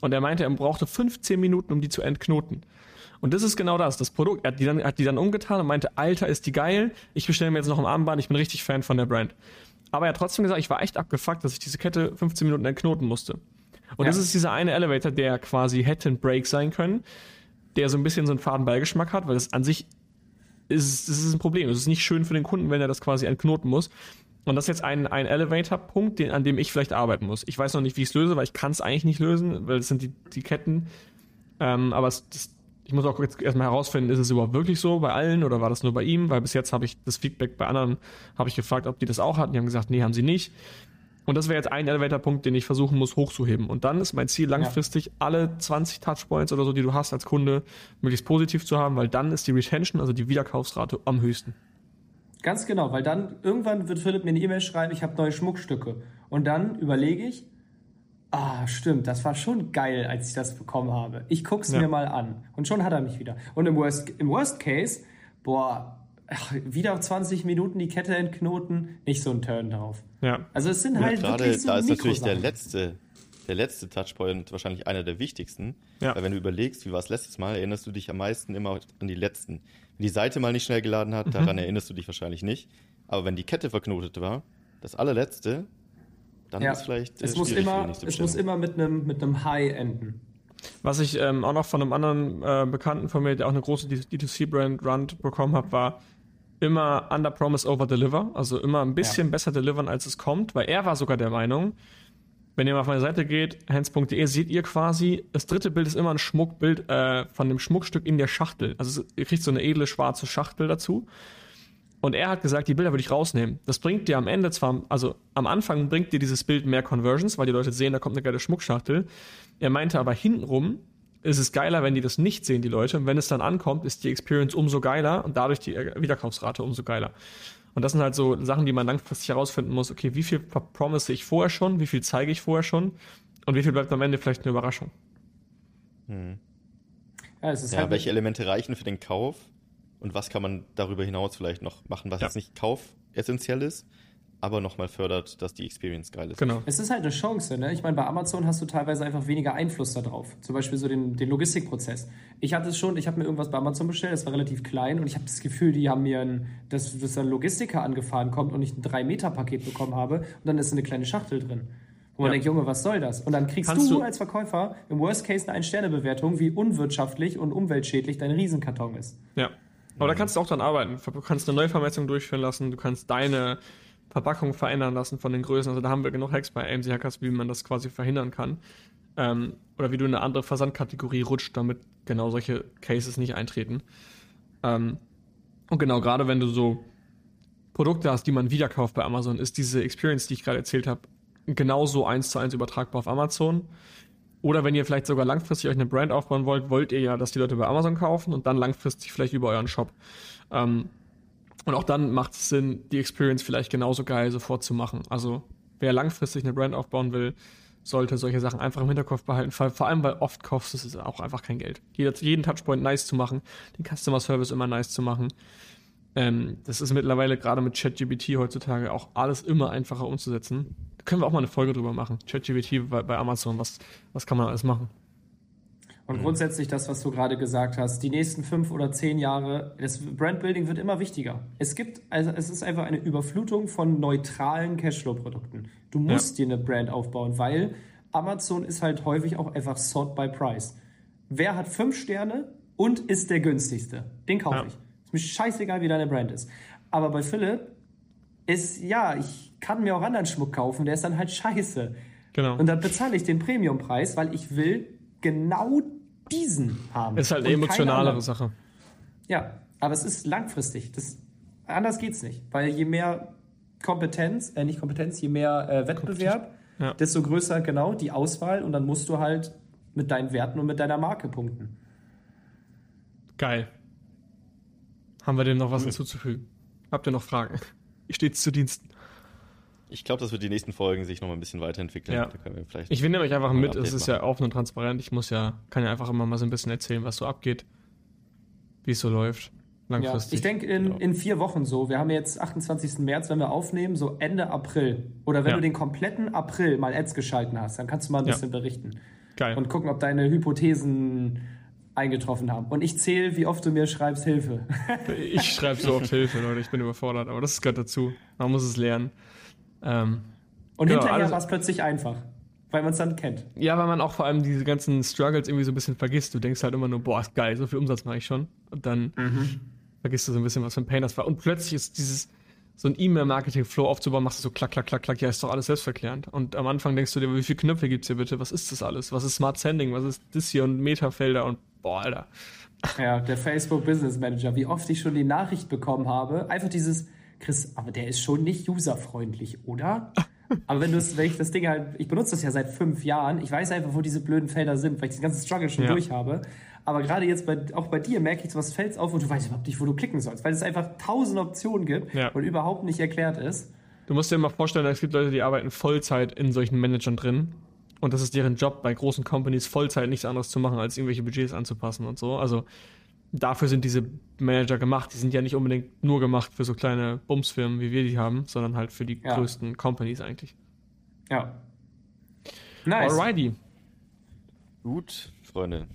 Und er meinte, er brauchte 15 Minuten, um die zu entknoten. Und das ist genau das. Das Produkt, er hat die dann, hat die dann umgetan und meinte, Alter, ist die geil. Ich bestelle mir jetzt noch ein Armband. Ich bin richtig Fan von der Brand. Aber er hat trotzdem gesagt, ich war echt abgefuckt, dass ich diese Kette 15 Minuten entknoten musste. Und ja. das ist dieser eine Elevator, der quasi hätte ein Break sein können, der so ein bisschen so einen faden Beigeschmack hat, weil das an sich ist, das ist ein Problem. Es ist nicht schön für den Kunden, wenn er das quasi entknoten muss. Und das ist jetzt ein, ein Elevator-Punkt, an dem ich vielleicht arbeiten muss. Ich weiß noch nicht, wie ich es löse, weil ich kann es eigentlich nicht lösen, weil es sind die, die Ketten. Ähm, aber es, das, ich muss auch jetzt erstmal herausfinden, ist es überhaupt wirklich so bei allen oder war das nur bei ihm? Weil bis jetzt habe ich das Feedback bei anderen, habe ich gefragt, ob die das auch hatten. Die haben gesagt, nee, haben sie nicht. Und das wäre jetzt ein Elevator-Punkt, den ich versuchen muss hochzuheben. Und dann ist mein Ziel langfristig, ja. alle 20 Touchpoints oder so, die du hast als Kunde, möglichst positiv zu haben, weil dann ist die Retention, also die Wiederkaufsrate, am höchsten. Ganz genau, weil dann irgendwann wird Philipp mir eine E-Mail schreiben, ich habe neue Schmuckstücke. Und dann überlege ich, Ah, stimmt, das war schon geil, als ich das bekommen habe. Ich guck's ja. mir mal an. Und schon hat er mich wieder. Und im Worst, im Worst Case, boah, ach, wieder 20 Minuten die Kette entknoten, nicht so ein Turn drauf. Ja. Also es sind ja, halt gerade, wirklich so Da ist natürlich der letzte, der letzte Touchpoint wahrscheinlich einer der wichtigsten. Ja. Weil wenn du überlegst, wie war es letztes Mal, erinnerst du dich am meisten immer an die letzten. Wenn die Seite mal nicht schnell geladen hat, mhm. daran erinnerst du dich wahrscheinlich nicht. Aber wenn die Kette verknotet war, das allerletzte, dann ja. ist vielleicht es muss immer es muss immer mit einem mit einem High enden. Was ich ähm, auch noch von einem anderen äh, Bekannten von mir, der auch eine große D2C-Brand Run bekommen hat, war immer under promise over deliver, also immer ein bisschen ja. besser delivern, als es kommt, weil er war sogar der Meinung, Wenn ihr mal auf meine Seite geht, hands.de, seht ihr quasi, das dritte Bild ist immer ein Schmuckbild äh, von dem Schmuckstück in der Schachtel. Also ihr kriegt so eine edle schwarze Schachtel dazu. Und er hat gesagt, die Bilder würde ich rausnehmen. Das bringt dir am Ende zwar, also am Anfang bringt dir dieses Bild mehr Conversions, weil die Leute sehen, da kommt eine geile Schmuckschachtel. Er meinte aber hintenrum ist es geiler, wenn die das nicht sehen, die Leute. Und wenn es dann ankommt, ist die Experience umso geiler und dadurch die Wiederkaufsrate umso geiler. Und das sind halt so Sachen, die man langfristig herausfinden muss. Okay, wie viel promise ich vorher schon? Wie viel zeige ich vorher schon? Und wie viel bleibt am Ende vielleicht eine Überraschung? Hm. Ja, ja halt welche Elemente reichen für den Kauf? Und was kann man darüber hinaus vielleicht noch machen, was ja. jetzt nicht kaufessentiell ist, aber nochmal fördert, dass die Experience geil ist. Genau. Es ist halt eine Chance, ne? Ich meine, bei Amazon hast du teilweise einfach weniger Einfluss darauf. Zum Beispiel so den, den Logistikprozess. Ich hatte es schon, ich habe mir irgendwas bei Amazon bestellt, das war relativ klein und ich habe das Gefühl, die haben mir ein, dass, dass ein Logistiker angefahren kommt und ich ein 3-Meter-Paket bekommen habe und dann ist eine kleine Schachtel drin. Wo man denkt, Junge, was soll das? Und dann kriegst du, du, als Verkäufer im Worst Case eine Ein-Sterne-Bewertung, wie unwirtschaftlich und umweltschädlich dein Riesenkarton ist. Ja. Aber da kannst du auch dann arbeiten. Du kannst eine Neuvermessung durchführen lassen, du kannst deine Verpackung verändern lassen von den Größen. Also da haben wir genug Hacks bei AMC Hackers, wie man das quasi verhindern kann. Ähm, oder wie du in eine andere Versandkategorie rutscht, damit genau solche Cases nicht eintreten. Ähm, und genau, gerade wenn du so Produkte hast, die man wiederkauft bei Amazon, ist diese Experience, die ich gerade erzählt habe, genauso eins zu eins übertragbar auf Amazon. Oder wenn ihr vielleicht sogar langfristig euch eine Brand aufbauen wollt, wollt ihr ja, dass die Leute bei Amazon kaufen und dann langfristig vielleicht über euren Shop. Ähm, und auch dann macht es Sinn, die Experience vielleicht genauso geil sofort zu machen. Also wer langfristig eine Brand aufbauen will, sollte solche Sachen einfach im Hinterkopf behalten. Vor allem, weil oft kostet es auch einfach kein Geld. jeden Touchpoint nice zu machen, den Customer Service immer nice zu machen. Ähm, das ist mittlerweile gerade mit ChatGPT heutzutage auch alles immer einfacher umzusetzen. Da können wir auch mal eine Folge drüber machen. ChatGPT bei, bei Amazon, was, was kann man alles machen? Und mhm. grundsätzlich das, was du gerade gesagt hast, die nächsten fünf oder zehn Jahre, das Brandbuilding wird immer wichtiger. Es gibt, also es ist einfach eine Überflutung von neutralen Cashflow-Produkten. Du musst ja. dir eine Brand aufbauen, weil Amazon ist halt häufig auch einfach sort by price. Wer hat fünf Sterne und ist der günstigste? Den kaufe ja. ich. Ist mir scheißegal, wie deine Brand ist. Aber bei Philipp ist, ja, ich kann mir auch anderen Schmuck kaufen, der ist dann halt scheiße. Genau. Und dann bezahle ich den Premiumpreis, weil ich will genau diesen haben. Ist halt eine emotionalere Sache. Ja, aber es ist langfristig. Das, anders geht's nicht. Weil je mehr Kompetenz, äh, nicht Kompetenz, je mehr äh, Wettbewerb, ja. desto größer genau die Auswahl und dann musst du halt mit deinen Werten und mit deiner Marke punkten. Geil. Haben wir dem noch was hinzuzufügen? Habt ihr noch Fragen? Ich stehe zu Diensten. Ich glaube, das wird die nächsten Folgen sich noch mal ein bisschen weiterentwickeln. Ja. ich nehme euch einfach mit, es ist ja offen und transparent. Ich muss ja, kann ja einfach immer mal so ein bisschen erzählen, was so abgeht, wie es so läuft. Langfristig. Ja, ich denke in, genau. in vier Wochen so. Wir haben jetzt 28. März, wenn wir aufnehmen, so Ende April. Oder wenn ja. du den kompletten April mal Ads geschalten hast, dann kannst du mal ein bisschen ja. berichten. Geil. Und gucken, ob deine Hypothesen eingetroffen haben. Und ich zähle, wie oft du mir schreibst Hilfe. ich schreibe so oft Hilfe, Leute. Ich bin überfordert. Aber das gehört dazu. Man muss es lernen. Ähm, und genau, hinterher war es plötzlich einfach, weil man es dann kennt. Ja, weil man auch vor allem diese ganzen Struggles irgendwie so ein bisschen vergisst. Du denkst halt immer nur, boah, ist geil, so viel Umsatz mache ich schon. Und dann mhm. vergisst du so ein bisschen, was für ein Pain das war. Und plötzlich ist dieses, so ein E-Mail-Marketing-Flow aufzubauen, machst du so klack, klack, klack, klack, ja, ist doch alles selbstverklärend. Und am Anfang denkst du dir, wie viele Knöpfe gibt's hier bitte? Was ist das alles? Was ist Smart Sending? Was ist das hier und Metafelder und boah, Alter. Ja, der Facebook Business Manager, wie oft ich schon die Nachricht bekommen habe, einfach dieses, Chris, aber der ist schon nicht userfreundlich, oder? Aber wenn, wenn ich das Ding halt, ich benutze das ja seit fünf Jahren, ich weiß einfach, wo diese blöden Felder sind, weil ich den ganzen Struggle schon ja. durch habe. Aber gerade jetzt bei, auch bei dir merke ich so, was fällt auf und du weißt überhaupt nicht, wo du klicken sollst, weil es einfach tausend Optionen gibt ja. und überhaupt nicht erklärt ist. Du musst dir mal vorstellen, es gibt Leute, die arbeiten Vollzeit in solchen Managern drin. Und das ist deren Job, bei großen Companies Vollzeit nichts anderes zu machen, als irgendwelche Budgets anzupassen und so. Also dafür sind diese Manager gemacht. Die sind ja nicht unbedingt nur gemacht für so kleine Bumsfirmen, wie wir die haben, sondern halt für die ja. größten Companies eigentlich. Ja. Nice. Alrighty. Gut, Freunde.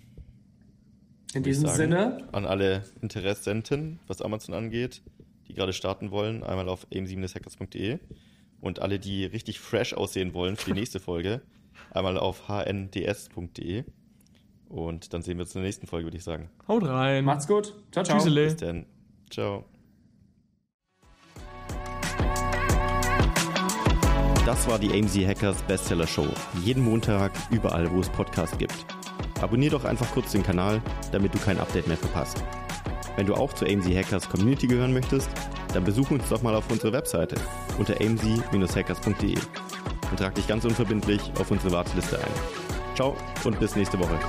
In diesem sagen, Sinne. An alle Interessenten, was Amazon angeht, die gerade starten wollen, einmal auf aim7hackers.de und alle, die richtig fresh aussehen wollen für die nächste Folge, einmal auf hnds.de. Und dann sehen wir uns in der nächsten Folge, würde ich sagen. Haut rein. Macht's gut. Ciao, ciao. Tschüssele. Bis dann. Ciao. Das war die AMZ Hackers Bestseller Show. Jeden Montag, überall, wo es Podcasts gibt. Abonnier doch einfach kurz den Kanal, damit du kein Update mehr verpasst. Wenn du auch zur AMZ Hackers Community gehören möchtest, dann besuch uns doch mal auf unserer Webseite unter amz-hackers.de und trag dich ganz unverbindlich auf unsere Warteliste ein. Ciao und bis nächste Woche.